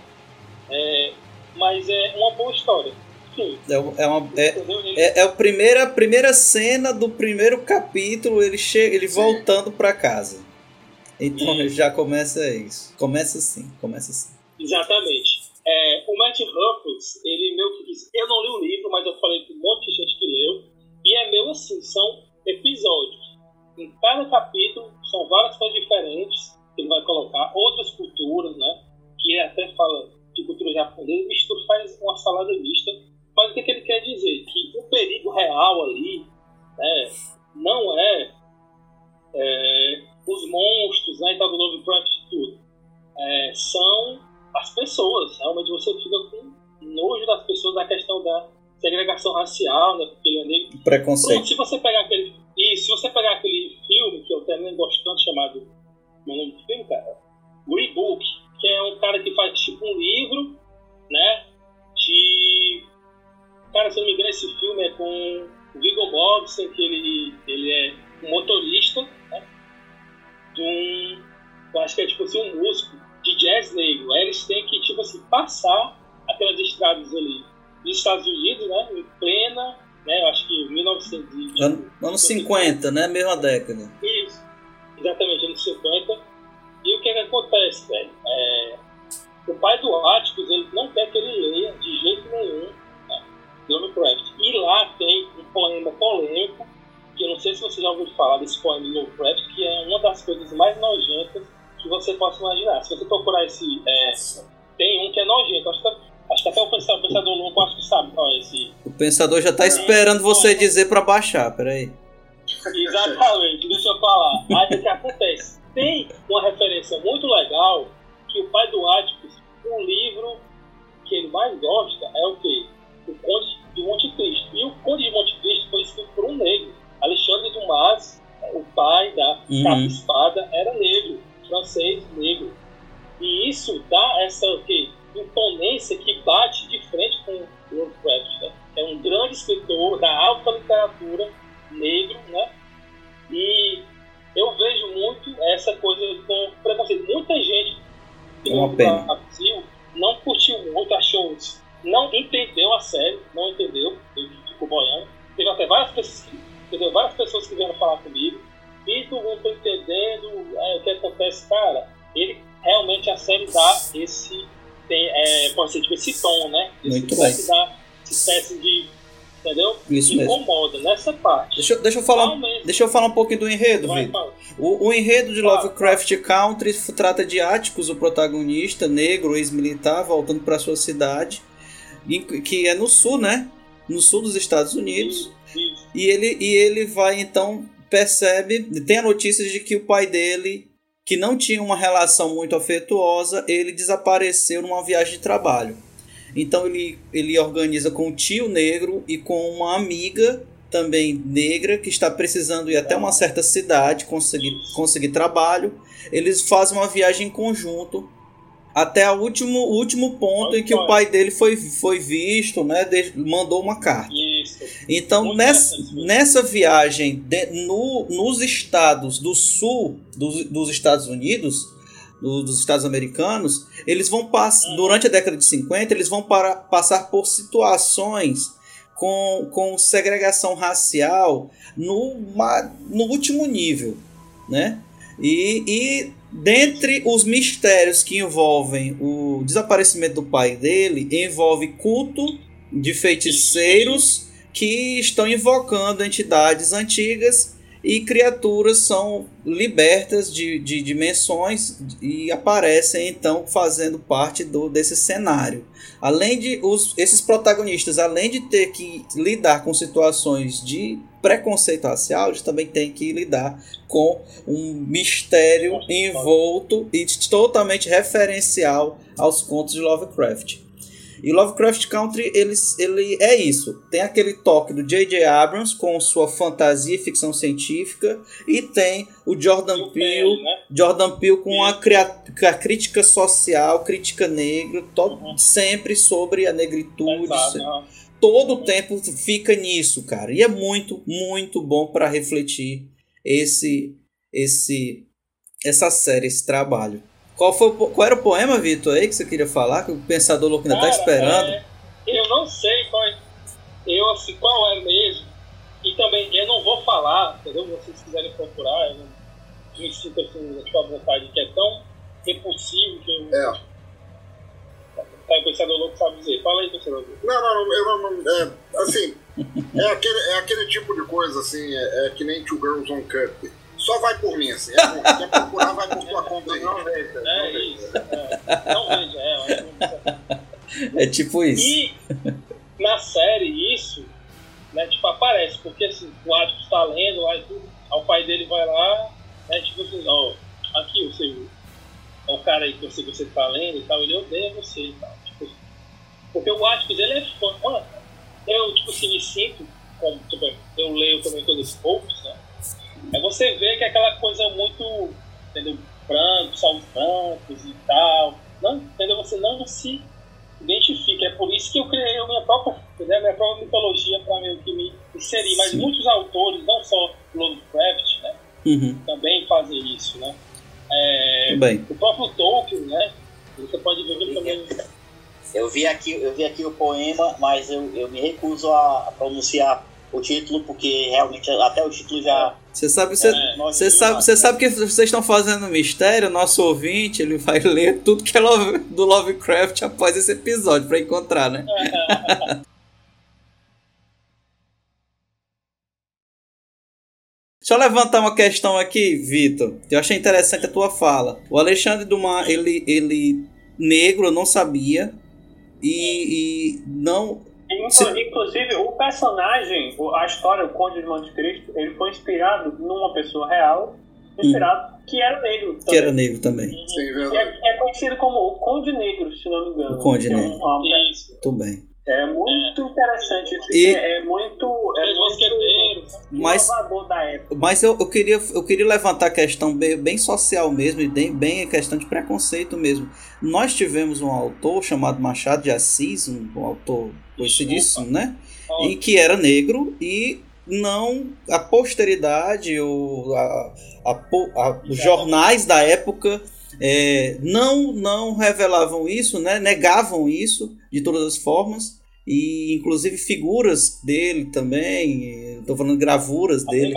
é, mas é uma boa história. É, é uma, é, é, é a primeira, a primeira cena do primeiro capítulo, ele chega, ele voltando pra casa. Então Isso. já começa isso. Começa assim, começa assim. Exatamente. É, o Matt Ruffles, ele meio que disse, eu não li o livro, mas eu falei com um monte de gente que leu, e é meio assim, são episódios. Em cada capítulo são várias coisas diferentes que ele vai colocar, outras culturas, né? Que ele até fala de cultura japonesa, mistura, faz uma salada mista. Mas o que, que ele quer dizer? Que o perigo real ali né, não é, é, os monstros, né, e tal do e tudo. É, são as pessoas. Realmente você fica com nojo das pessoas da questão da segregação racial, né? Porque ele é negro. Pronto, Preconceito. se você pegar aquele. E se você pegar aquele filme que eu gosto tanto, chamado. Meu nome do filme, cara? Green Book, que é um cara que faz tipo um livro, né? De. Cara, se eu não me engano, esse filme é com o Viggo Mortensen, que ele, ele é um motorista, né? De um. Eu acho que é tipo assim, um músico de jazz negro. Aí eles têm que, tipo assim, passar aquelas estradas ali dos Estados Unidos, né? Em plena, né? Eu acho que 1900 e- Ano- Anos 50, né? Mesma década. Isso, exatamente, anos 50. E o que, que acontece, velho? É, o pai do Atticus, ele não quer que ele leia de jeito nenhum né, Lovecraft. E lá tem um poema polêmico, que eu não sei se você já ouviu falar desse poema de Lovecraft, que é uma das coisas mais nojentas que você possa imaginar. Se você procurar esse. é, tem um que é nojento. Acho que, acho que até o pensador, o pensador louco acho que sabe qual é esse. O pensador já tá esperando você dizer pra baixar, peraí. Exatamente, deixa eu falar. Aí o que acontece? Tem uma referência muito legal que o pai do Atticus, o livro que ele mais gosta é o quê? O Conde de Monte Cristo. E o Conde de Monte Cristo foi escrito por um negro. Alexandre Dumas, o pai da Uhum. capa espada, era negro, francês negro. E isso dá essa o quê? imponência que bate de frente com o Lovecraft. Né? É um grande escritor da alta literatura negro, né? E eu vejo muito essa coisa com preconceito. Muita gente que É pena. Brasil não curtiu muito, achou não entendeu a série, não entendeu, ele ficou boiando. Teve até várias pessoas que, entendeu? várias pessoas que vieram falar comigo. Vitor, não estou entendendo é, o que acontece, cara. Ele realmente a série dá esse tem, é, pode ser tipo esse tom, né? Esse Muito espécie da espécie de entendeu? Isso mesmo. Incomoda nessa parte. Deixa, eu- deixa eu falar, deixa eu falar um pouquinho do enredo, Vitor. O, o enredo de Lovecraft Country trata de Atticus, o protagonista, negro, ex-militar, voltando para sua cidade, que é no sul, né? No sul dos Estados Unidos. Isso. E ele, e ele vai então, percebe, tem a notícia de que o pai dele, que não tinha uma relação muito afetuosa, ele desapareceu numa viagem de trabalho. Então ele, ele organiza com um tio negro e com uma amiga também negra que está precisando ir até uma certa cidade conseguir, conseguir trabalho. Eles fazem uma viagem em conjunto até o último, último ponto em que o pai dele foi, foi visto, né? de- mandou uma carta. Isso. Então, Muito nessa, nessa viagem de- no, nos estados do sul dos, dos Estados Unidos, do- dos Estados americanos, eles vão passar, durante a década de 50, eles vão para, passar por situações com, com segregação racial no, no último nível, né? E, e dentre os mistérios que envolvem o desaparecimento do pai dele, envolve culto de feiticeiros que estão invocando entidades antigas e criaturas são libertas de, de dimensões e aparecem então fazendo parte do, desse cenário. Além de os, esses protagonistas, além de ter que lidar com situações de preconceito racial, eles também têm que lidar com um mistério envolto e totalmente referencial aos contos de Lovecraft. E Lovecraft Country ele, ele é isso. Tem aquele toque do J.J. Abrams com sua fantasia e ficção científica e tem o Jordan Peele, né? Jordan Peele com a, a crítica social, crítica negra, to- sempre sobre a negritude, Exato, né? todo o tempo fica nisso, cara. E é muito, muito bom para refletir esse, esse, essa série, esse trabalho. Qual, foi, qual era o poema, Vitor, aí que você queria falar? Que o Pensador Louco ainda tá Cara, esperando. é, eu não sei qual é, eu, assim, qual é mesmo. E também eu não vou falar, entendeu? Se vocês quiserem procurar, eu não me sinto assim, tipo, à vontade, que é tão repulsivo que eu. É. Tá, o pensador louco sabe dizer. Fala aí, pensador louco. Não, não, não, eu não, não é, assim, é aquele, é aquele tipo de coisa, assim, é, é que nem Two Girls on Cup. Só vai por mim, assim, é, bom, quer procurar, vai por tua conta aí. É isso. É. Não veja, é. que- É tipo isso. E na série isso, né, tipo, aparece, porque assim, o Atticus tá lendo lá e tudo, aí o pai dele vai lá, né, tipo assim, ó, aqui você, ó, o cara aí que você, você tá lendo e tal, ele odeia você e tal. Tipo, assim. porque o Atticus, ele é fã, mano, eu, tipo assim, me sinto, como, tipo, eu leio também coisas poucas, né, é você vê que é aquela coisa muito, entendeu, branco, salvos brancos e tal, não, entendeu, você não se identifica. É por isso que eu criei a minha própria, né, minha própria mitologia para meio que me inserir. Mas muitos autores, não só Lovecraft, né, Uhum, também fazem isso, né. É, bem. o próprio Tolkien, né, você pode ver que também... Eu vi aqui, eu vi aqui o poema, mas eu, eu me recuso a, a pronunciar o título, porque realmente até o título já. Você sabe, você, É, você sabe, você sabe que vocês estão fazendo mistério, nosso ouvinte, ele vai (laughs) ler tudo que é Love- do Lovecraft após esse episódio para encontrar, né? (laughs) Deixa eu levantar uma questão aqui, Vitor. Eu achei interessante a tua fala. O Alexandre Dumas, ele, ele negro, eu não sabia. E, e não. Inclu- Inclusive, o personagem, o- a história, o Conde de Monte Cristo, ele foi inspirado numa pessoa real, inspirado, que era negro. Hum. Que era negro também. Sim, E verdade. É, é conhecido como o Conde Negro, se não me engano. O Conde Que é um- Negro. uma- Isso. Tudo bem. É muito interessante. Isso E- é, é muito. É muito mosqueteiros. Mas- inovador da época. Mas eu, eu, queria, eu queria levantar a questão bem, bem social mesmo, e bem, bem a questão de preconceito mesmo. Nós tivemos um autor chamado Machado de Assis, um, um autor conhecidíssimo, né? Ó, E que era negro e não a posteridade, o, a, a a- os jornais da época é, não, não revelavam isso, né? negavam isso de todas as formas. E inclusive figuras dele também, estou falando gravuras a dele.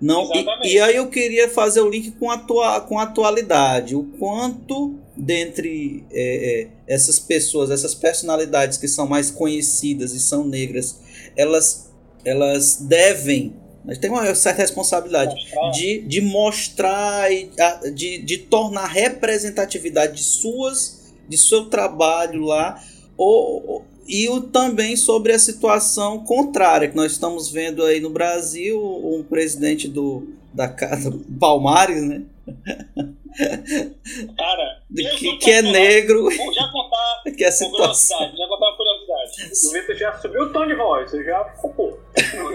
Não, e, e aí eu queria fazer o link com a, atua, com a atualidade. O quanto dentre é, é, essas pessoas, essas personalidades que são mais conhecidas e são negras, elas, elas devem, mas tem uma certa responsabilidade Mostrar. de, de mostrar e de, de tornar representatividade de suas de seu trabalho lá ou- e o, também sobre a situação contrária que nós estamos vendo aí no Brasil um presidente do da casa (laughs) Palmares né (laughs) Cara, que, que é negro Vou já contar (laughs) que é a situação curiosidade. Já contar uma curiosidade. O Vitor já subiu o tom de voz, você já ficou.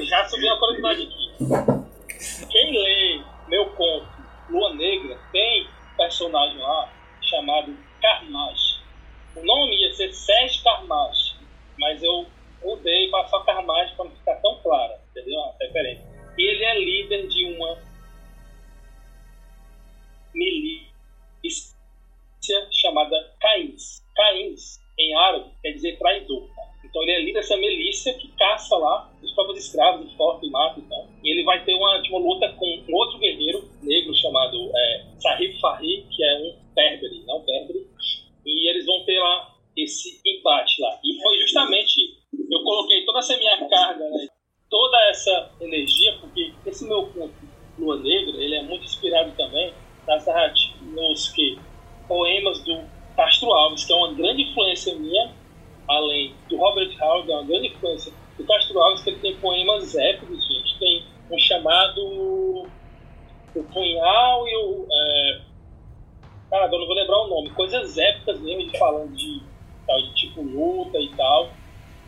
Já subi uma curiosidade aqui. Quem lê meu conto Lua Negra tem um personagem lá chamado Carmage. O nome ia ser Sérgio Carmage, mas eu mudei para só Carmage para não ficar tão clara, entendeu? A referência. E ele é líder de uma milícia chamada Caíns. Caíns, em árabe, quer dizer traidor. Então ele é líder dessa milícia que caça lá os próprios escravos, enforca e mata e tal. E ele vai ter uma, tipo, uma luta com um outro guerreiro negro chamado é, Sahib que é um berbere, não berbere. E eles vão ter lá esse embate lá. E foi justamente, eu coloquei toda essa minha carga, né, toda essa energia, porque esse meu conto, Lua Negra, ele é muito inspirado também nas nos que, poemas do Castro Alves, que é uma grande influência minha, além do Robert Howard, é uma grande influência do Castro Alves, que ele tem poemas épicos, gente. Tem um chamado O Punhal e o. É... Cara, eu não vou lembrar o nome. Coisas épicas mesmo, de falando de, tal, de tipo luta e tal.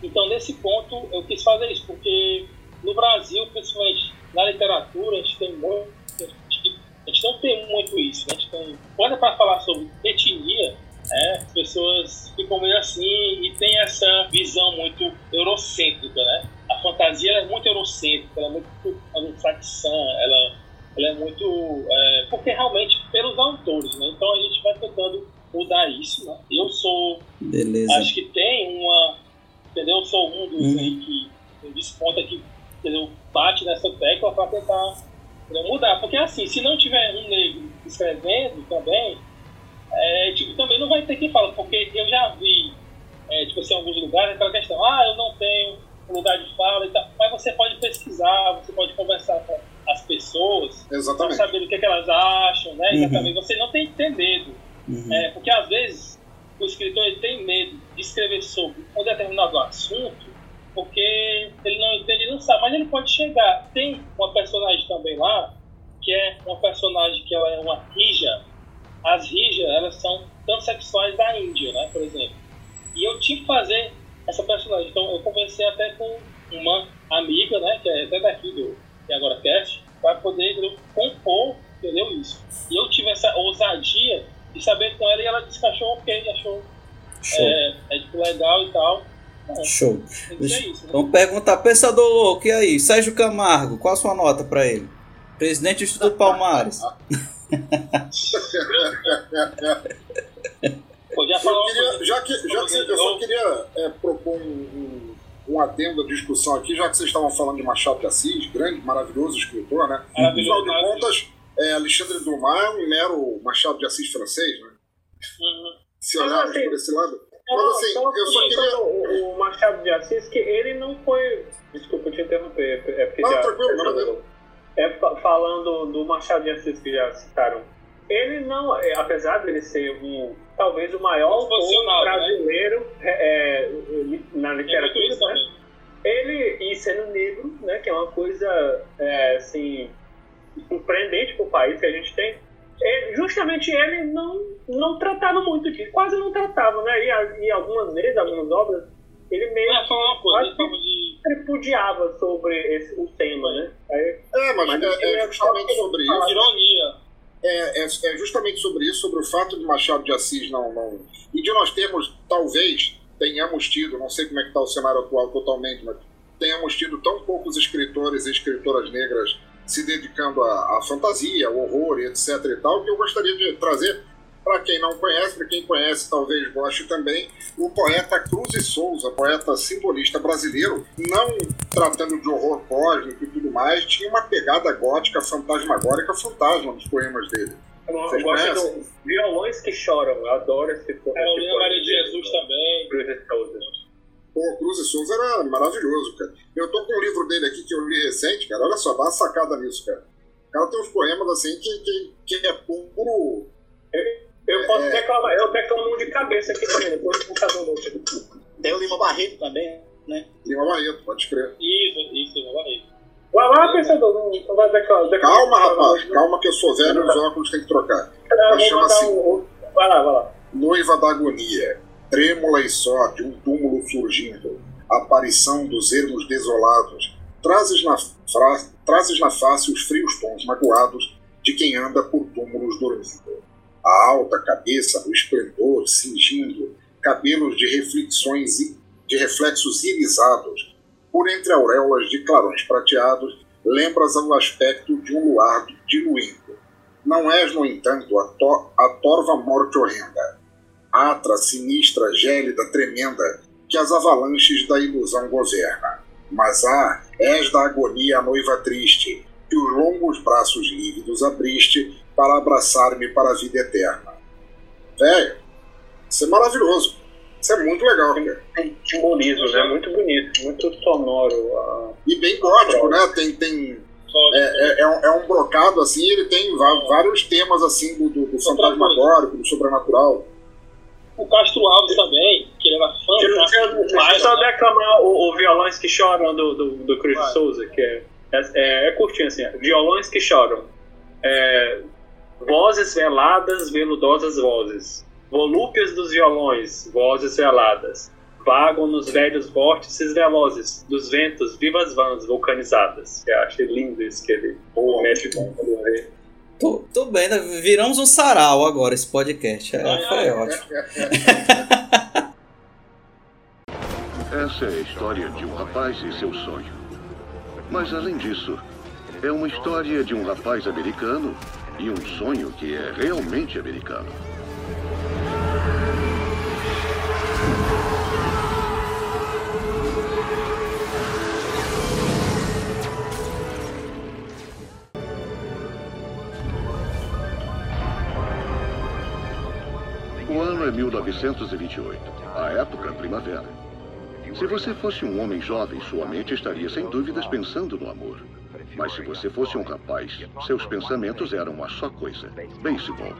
Então, nesse ponto, eu quis fazer isso, porque no Brasil, principalmente na literatura, a gente tem muito. A gente não tem muito isso. né? A gente tem, quando é para falar sobre etnia, é, as pessoas ficam meio assim e tem essa visão muito eurocêntrica, né? A fantasia é muito eurocêntrica, ela é muito anglo-saxã, ela, ela é muito. É, porque realmente pelos autores, né? Então a gente vai tentando mudar isso, né? Eu sou. beleza Acho que tem uma. Entendeu? Eu sou um dos Uhum. aí que desponta que entendeu? bate nessa tecla para tentar entendeu? mudar. Porque assim, se não tiver um negro escrevendo também, é, tipo, também não vai ter quem fala, porque eu já vi, é, tipo assim, em alguns lugares, aquela questão, ah, eu não tenho um lugar de fala e tal, mas você pode pesquisar, você pode conversar com as pessoas, para Exatamente. saber o que, é que elas acham, né? Uhum. Exatamente. Você não tem que ter medo. Uhum. É, porque às vezes o escritor ele tem medo de escrever sobre um determinado assunto porque ele não entende e não sabe, mas ele pode chegar. Tem uma personagem também lá que é uma personagem que ela é uma rija. As rijas elas são transexuais da Índia, né, por exemplo. E eu tive que fazer essa personagem. Então eu conversei até com uma amiga, né, que é até daqui do é agora cast, para poder entendeu, compor, entendeu isso. E eu tive essa ousadia de saber com ela e ela disse que achou ok, achou show é, é tipo, legal e tal. Bom, show isso, né? Então pergunta, pensador louco, e aí? Sérgio Camargo, qual a sua nota pra ele? Presidente do Instituto Palmares. (laughs) Pô, já Eu falou queria, já que, já que você- eu só queria é, propor um, um, um adendo à discussão aqui, já que vocês estavam falando de Machado de Assis, grande, maravilhoso escritor, né? Afinal de maravilhoso. contas, é, Alexandre Dumas é um mero Machado de Assis francês, né? Uhum. Se olharmos assim, por esse lado. Mas assim, só eu só queria. O, o Machado de Assis, que ele não foi. Desculpa te interromper, é porque Não, já. tranquilo, maravilha. É fa- falando do Machado de Assis que já citaram. Ele não, é, apesar dele ser um talvez o maior autor né? brasileiro é, é, na literatura, né? Ele, e sendo negro, né, que é uma coisa, é, assim, surpreendente para o país que a gente tem, é, justamente ele não, não tratava muito disso, quase não tratava, né? E, e algumas vezes, algumas obras, ele meio É, coisa, que- tripudiava sobre esse, o tema, né? Aí, É, mas, Mas é, é justamente sobre isso. Ironia. É, é, é justamente sobre isso, sobre o fato de Machado de Assis não, não. E de nós termos, talvez, tenhamos tido, não sei como é que está o cenário atual totalmente, mas tenhamos tido tão poucos escritores e escritoras negras se dedicando à, à fantasia, ao horror e etc e tal, que eu gostaria de trazer para quem não conhece, para quem conhece talvez goste também, o poeta Cruz e Souza, poeta simbolista brasileiro, não tratando de horror cósmico e tudo mais, tinha uma pegada gótica, fantasmagórica, fantasma nos poemas dele. eu Vocês gosto do Violões que Choram, eu adoro esse esse Carolina poema Maria de dele, Jesus também. Cruz e Souza. Pô, Cruz e Souza era maravilhoso, cara. Eu tô com um livro dele aqui que eu li recente, cara. Olha só, dá uma sacada nisso, cara. O cara tem uns poemas assim que, que, que é puro. Eu posso É. declamar, eu declamo um de cabeça aqui também, depois do computador do. Tem o Lima Barreto também, né? Lima Barreto, pode crer. Isso, isso, não vai. Vai lá, pensador, não, não vai declarar. Calma, rapaz, calma que eu sou velho e os óculos tem que trocar. Eu Mas vou chama assim. um- Vai lá, vai lá. Noiva da agonia, trêmula e só de um túmulo surgindo, aparição dos ermos desolados, trazes na, fra- trazes na face os frios tons magoados de quem anda por túmulos dormindo. A alta cabeça no esplendor cingindo, cabelos de reflexões de reflexos irisados, por entre auréolas de clarões prateados, lembras o aspecto de um luar diluindo. Não és, no entanto, a, to a torva morte horrenda, atra, sinistra, gélida, tremenda, que as avalanches da ilusão governa. Mas ah, és da agonia a noiva triste, que os longos braços lívidos abriste para abraçar-me para a vida eterna. Velho, isso é maravilhoso. Isso é muito legal, cara. Tem simbolismo, né? Muito bonito, muito sonoro. ah. E bem gótico, né? Tem, tem, é, é, é um, é um brocado assim, ele tem vários temas assim do, do, do fantasmagórico, do sobrenatural. O Castro Alves também, que ele era fã Deixa eu- deixa só né? declamar o, o Violões que Choram do, do, do Vai. Souza, que é, é, é curtinho assim. Violões que choram. É, vozes veladas, veludosas vozes. Volúpias dos violões, vozes veladas. Vagam nos velhos vórtices velozes dos ventos, vivas vãs vulcanizadas. Eu achei lindo isso que ele mexe com vê. Tô, tô bem, né? viramos um sarau agora esse podcast. É, foi ótimo. (laughs) Essa é a história de um rapaz e seu sonho. Mas além disso, é uma história de um rapaz americano e um sonho que é realmente americano. Ano é 1928, a época primavera. Se você fosse um homem jovem, sua mente estaria sem dúvidas pensando no amor. Mas se você fosse um rapaz, seus pensamentos eram uma só coisa: beisebol.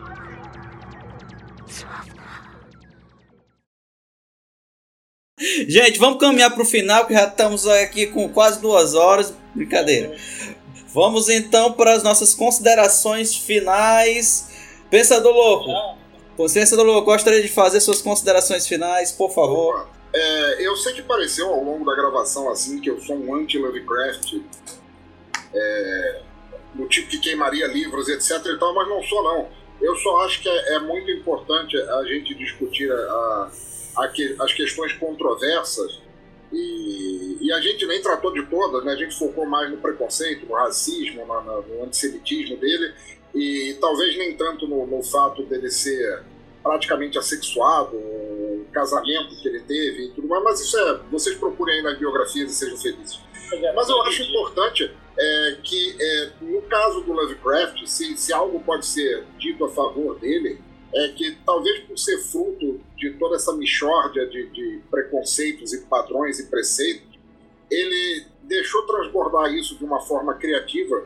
Gente, vamos caminhar para o final, que já estamos aqui com quase duas horas. Brincadeira. Vamos então para as nossas considerações finais. Pensador Louco, Pensador Louco, gostaria de fazer suas considerações finais, por favor. É, eu sei que pareceu ao longo da gravação assim que eu sou um anti-Lovecraft, é, do tipo que queimaria livros, etc e tal, mas não sou não. Eu só acho que é, é muito importante a gente discutir a, a que- as questões controversas e, e a gente nem tratou de todas, né? A gente focou mais no preconceito, no racismo, na- no antissemitismo dele e talvez nem tanto no, no fato dele ser praticamente assexuado, o casamento que ele teve e tudo mais, mas isso é. Vocês procurem aí nas biografias e sejam felizes. Mas eu acho importante é, que, é, no caso do Lovecraft, se, se algo pode ser dito a favor dele, é que talvez por ser fruto de toda essa mixórdia de, de preconceitos e padrões e preceitos, ele deixou transbordar isso de uma forma criativa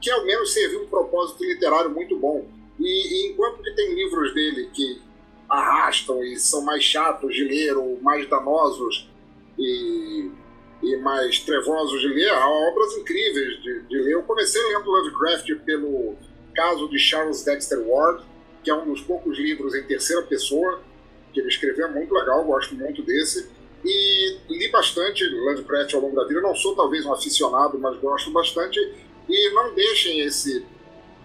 que ao menos serviu um propósito literário muito bom. E, e enquanto que tem livros dele que arrastam e são mais chatos de ler ou mais danosos e, e mais trevosos de ler. Há obras incríveis de, de ler. Eu comecei lendo Lovecraft pelo caso de Charles Dexter Ward, que é um dos poucos livros em terceira pessoa que ele escreveu, é muito legal, gosto muito desse. E li bastante Lovecraft ao longo da vida. Não sou talvez um aficionado, mas gosto bastante. E não deixem esse,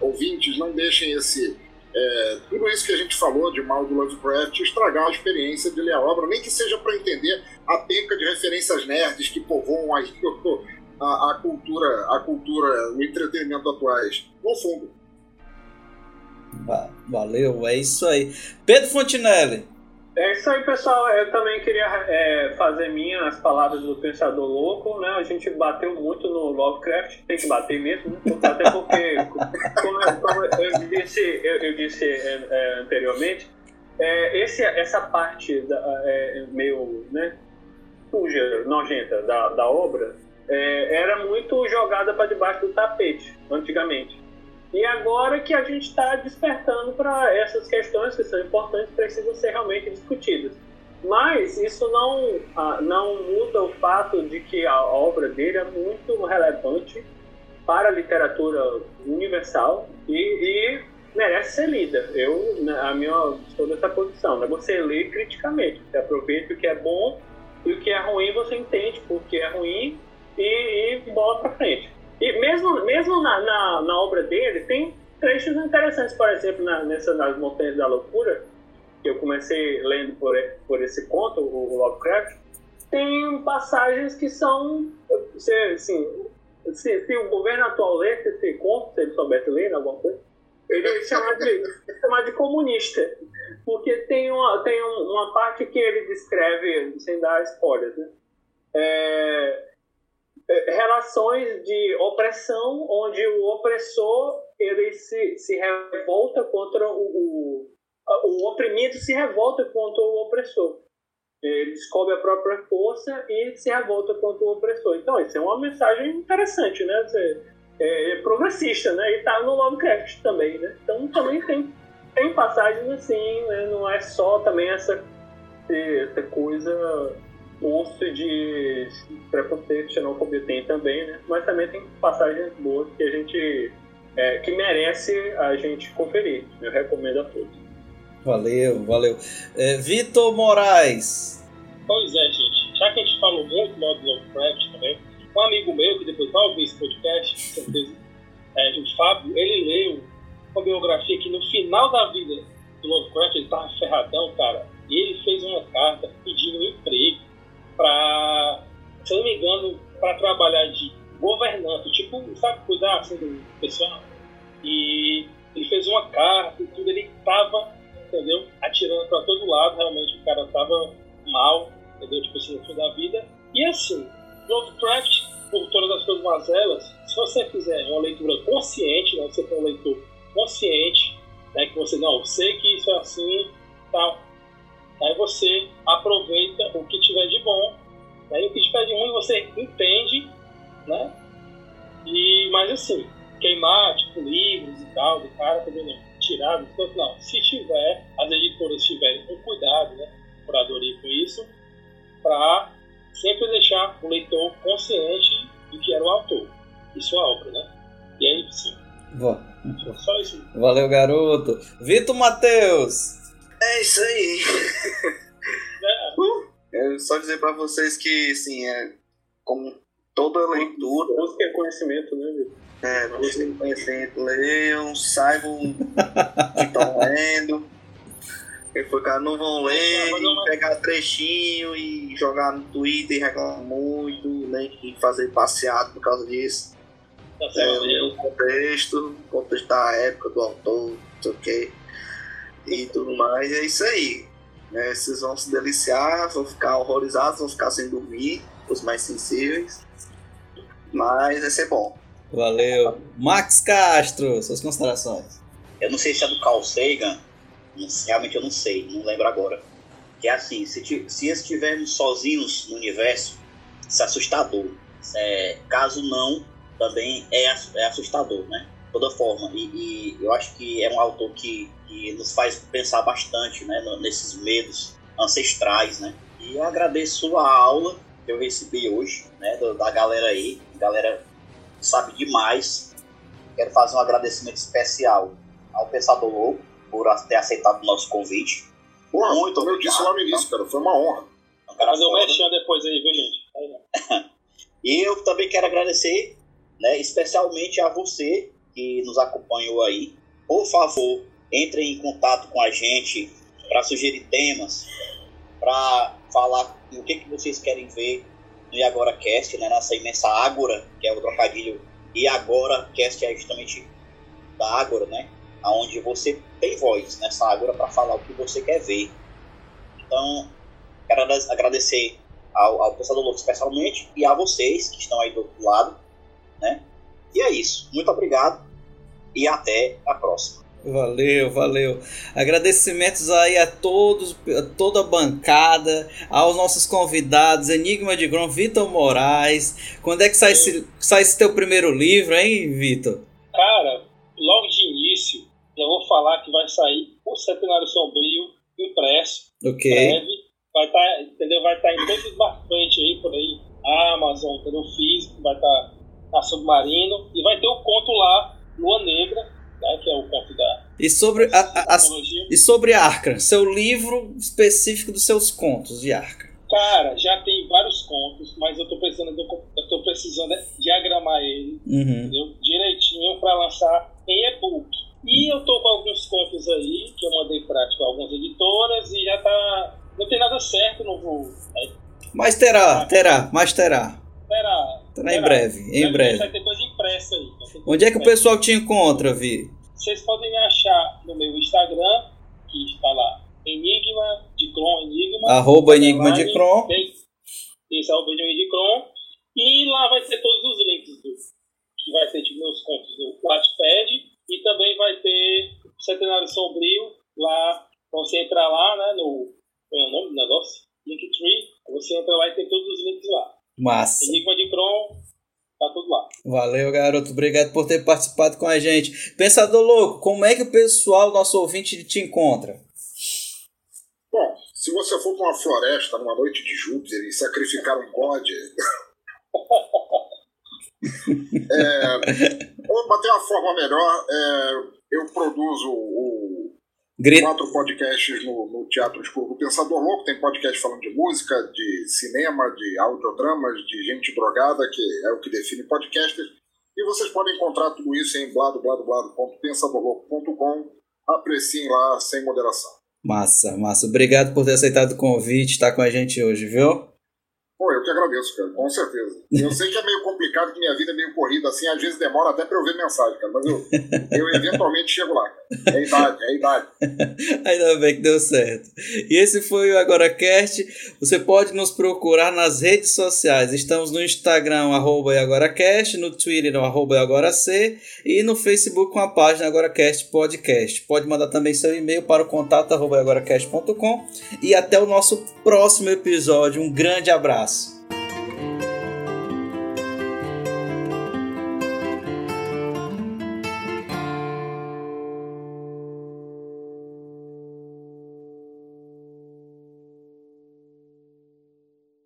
ouvintes, não deixem esse é, tudo isso que a gente falou de mal do Lovecraft estragar a experiência de ler a obra, nem que seja para entender a penca de referências nerds que povoam aí (laughs) a, a, cultura, a cultura, o entretenimento atuais. No fundo. Valeu, é isso aí. Pedro Fontinelli. É isso aí, pessoal. Eu também queria é, fazer minhas palavras do Pensador Louco, né? A gente bateu muito no Lovecraft, tem que bater mesmo, né? até porque, como, como eu disse, eu, eu disse é, é, anteriormente, é, esse, essa parte da, é, meio né, suja, nojenta da, da obra é, era muito jogada para debaixo do tapete, antigamente. E agora que a gente está despertando para essas questões que são importantes, precisam ser realmente discutidas. Mas isso não, ah, não muda o fato de que a obra dele é muito relevante para a literatura universal e, e merece ser lida. Eu, né, a minha, estou nessa posição. Né? Você lê criticamente, você aproveita o que é bom e o que é ruim você entende porque é ruim e, e bola para frente. E mesmo, mesmo na, na, na, obra dele, tem trechos interessantes, por exemplo, na, nessa Nas Montanhas da Loucura, que eu comecei lendo por, por esse conto, o, Lovecraft, tem passagens que são, se, assim, se, se o governo atual lesse esse conto, se ele soubesse ler alguma coisa, ele ia chamar de, chamar de comunista. Porque tem uma, tem uma parte que ele descreve, sem dar spoilers, né? É, é, relações de opressão, onde o opressor ele se, se revolta contra o, o, o oprimido se revolta contra o opressor. Ele descobre a própria força e se revolta contra o opressor. Então, isso é uma mensagem interessante, né? É, é progressista, né? E está no Lovecraft também, né? Então, também tem, tem passagens assim, né? Não é só também essa, essa coisa curso de preconceito, xenofobia tem também, né? Mas também tem passagens boas que a gente é, que merece a gente conferir. Eu recomendo a todos. Valeu, valeu. É, Vitor Moraes. Pois é, gente. Já que a gente falou muito mal do Lovecraft também, um amigo meu que depois vai ouvir esse podcast, com certeza, (laughs) é, o Fábio, ele leu uma biografia que no final da vida do Lovecraft ele tava ferradão, cara. E ele fez uma carta pedindo um emprego para, se eu não me engano, para trabalhar de governante, tipo, sabe, cuidar assim do pessoal. E ele fez uma carta e tudo, ele tava, entendeu, atirando para todo lado, realmente o cara tava mal, entendeu, tipo assim, no fim da vida. E assim, Lovecraft, por todas as suas mazelas, se você fizer uma leitura consciente, né, você for um leitor consciente, né, que você, não, sei que isso é assim, tal, Aí você aproveita o que tiver de bom, aí o que tiver de ruim você entende, né? E, mas assim, queimar, tipo, livros e tal, do cara também não, tirar, não. Se tiver, as editoras tiverem com cuidado, né? Curadoria com isso, para sempre deixar o leitor consciente de que era o autor e sua obra, né? E aí, sim. Boa. Só isso. Valeu, garoto. Vitor Matheus. É isso aí. é só dizer para vocês que, assim, é como toda leitura. Busquem conhecimento, né, Vitor? É, busquem conhecimento, leiam, saibam o que estão (laughs) lendo. Quem for cara, não vão ler, e pegar trechinho e jogar no Twitter e reclamar muito, nem né, fazer passeado por causa disso. Tá é, o contexto, contexto da época, do autor, não sei o que e tudo mais. é isso aí. Né? Vocês vão se deliciar, vão ficar horrorizados, vão ficar sem dormir, os mais sensíveis. Mas vai ser bom. Valeu. Max Castro, suas considerações. Eu não sei se é do Carl Sagan, realmente eu não sei, não lembro agora. Que é assim, se, se estivermos sozinhos no universo, isso é assustador. É, caso não, também é, é assustador, né? toda forma. E, e, eu acho que é um autor que, que nos faz pensar bastante né, nesses medos ancestrais. Né? E eu agradeço a aula que eu recebi hoje né, da galera aí, galera sabe demais. Quero fazer um agradecimento especial ao Pensador Louco por ter aceitado o nosso convite. Porra, muito, como eu disse lá no início, cara, foi uma honra. Fazer um mexão depois aí, viu, gente? (laughs) e eu também quero agradecer, né, especialmente a você que nos acompanhou aí. Por favor, entre em contato com a gente para sugerir temas, para falar o que, que vocês querem ver no E Agora Cast, né, nessa imensa Ágora, que é o trocadilho E Agora Cast é justamente da Ágora, né? Onde você tem voz nessa Ágora para falar o que você quer ver. Então, quero agradecer ao, ao Pensador Louco especialmente e a vocês que estão aí do outro lado, né? E é isso. Muito obrigado e até a próxima. Valeu, valeu. Agradecimentos aí a todos, a toda a bancada, aos nossos convidados, Enigma de Grom, Vitor Moraes. Quando é que sai esse, sai esse teu primeiro livro, hein, Vitor? Cara, logo de início, eu vou falar que vai sair o Centenário Sombrio impresso. Ok. Breve. Vai estar, tá, entendeu? Vai estar tá em todos os aí por aí. Amazon, entendeu? Físico, vai estar tá na Submarino. E vai ter o conto lá, Lua Negra, né, que é o conto da. E sobre a, a, a e sobre Arkham, seu livro específico dos seus contos de Arkham. Cara, já tem vários contos, mas eu tô precisando, eu tô precisando diagramar ele, uhum. direitinho para lançar em e-book. E eu tô com alguns contos aí que eu mandei para tipo, algumas editoras e já tá. Não tem nada certo, não vou. Né? Mas terá, terá, mas terá. Terá. Terá em breve, em breve. Vai ter coisa impressa aí. Onde é que o pessoal te encontra, Vi? Vocês podem me achar no meu Instagram, que está lá, Enigma de Cron, Enigma. Arroba Enigma de Cron. Isso, arroba Enigma de Cron. E lá vai ter todos os links do, que vai ter tipo, meus contos do Wattpad e também vai ter Centenário Sombrio lá, você entrar lá, né, no, qual é o nome do negócio? Linktree, você entra lá e tem todos os links lá. Massa. Enigma de Cron, tá tudo lá. Valeu, garoto. Obrigado por ter participado com a gente. Pensador louco, como é que o pessoal, nosso ouvinte, te encontra? Bom, se você for para uma floresta numa noite de Júpiter e sacrificar um bode. (laughs) é, ou bater uma forma melhor, é, eu produzo o Quatro podcasts no, no Teatro Escuro do Pensador Louco. Tem podcast falando de música, de cinema, de audiodramas, de gente drogada, que é o que define podcasters. E vocês podem encontrar tudo isso em bladobladoblado.pensadorlouco.com. Apreciem lá sem moderação. Massa, massa. Obrigado por ter aceitado o convite, estar com a gente hoje, viu? Pô, eu que agradeço, cara, com certeza. Eu sei que é meio complicado, que minha vida é meio corrida, assim, às vezes demora até pra eu ver mensagem, cara, mas eu, eu eventualmente chego lá, cara. É idade, é idade. (laughs) Ainda bem que deu certo. E esse foi o AgoraCast. Você pode nos procurar nas redes sociais. Estamos no Instagram, arroba AgoraCast, no Twitter, arroba AgoraC, e no Facebook com a página AgoraCast Podcast. Pode mandar também seu e-mail para o contato arroba agoracast.com e até o nosso próximo episódio. Um grande abraço.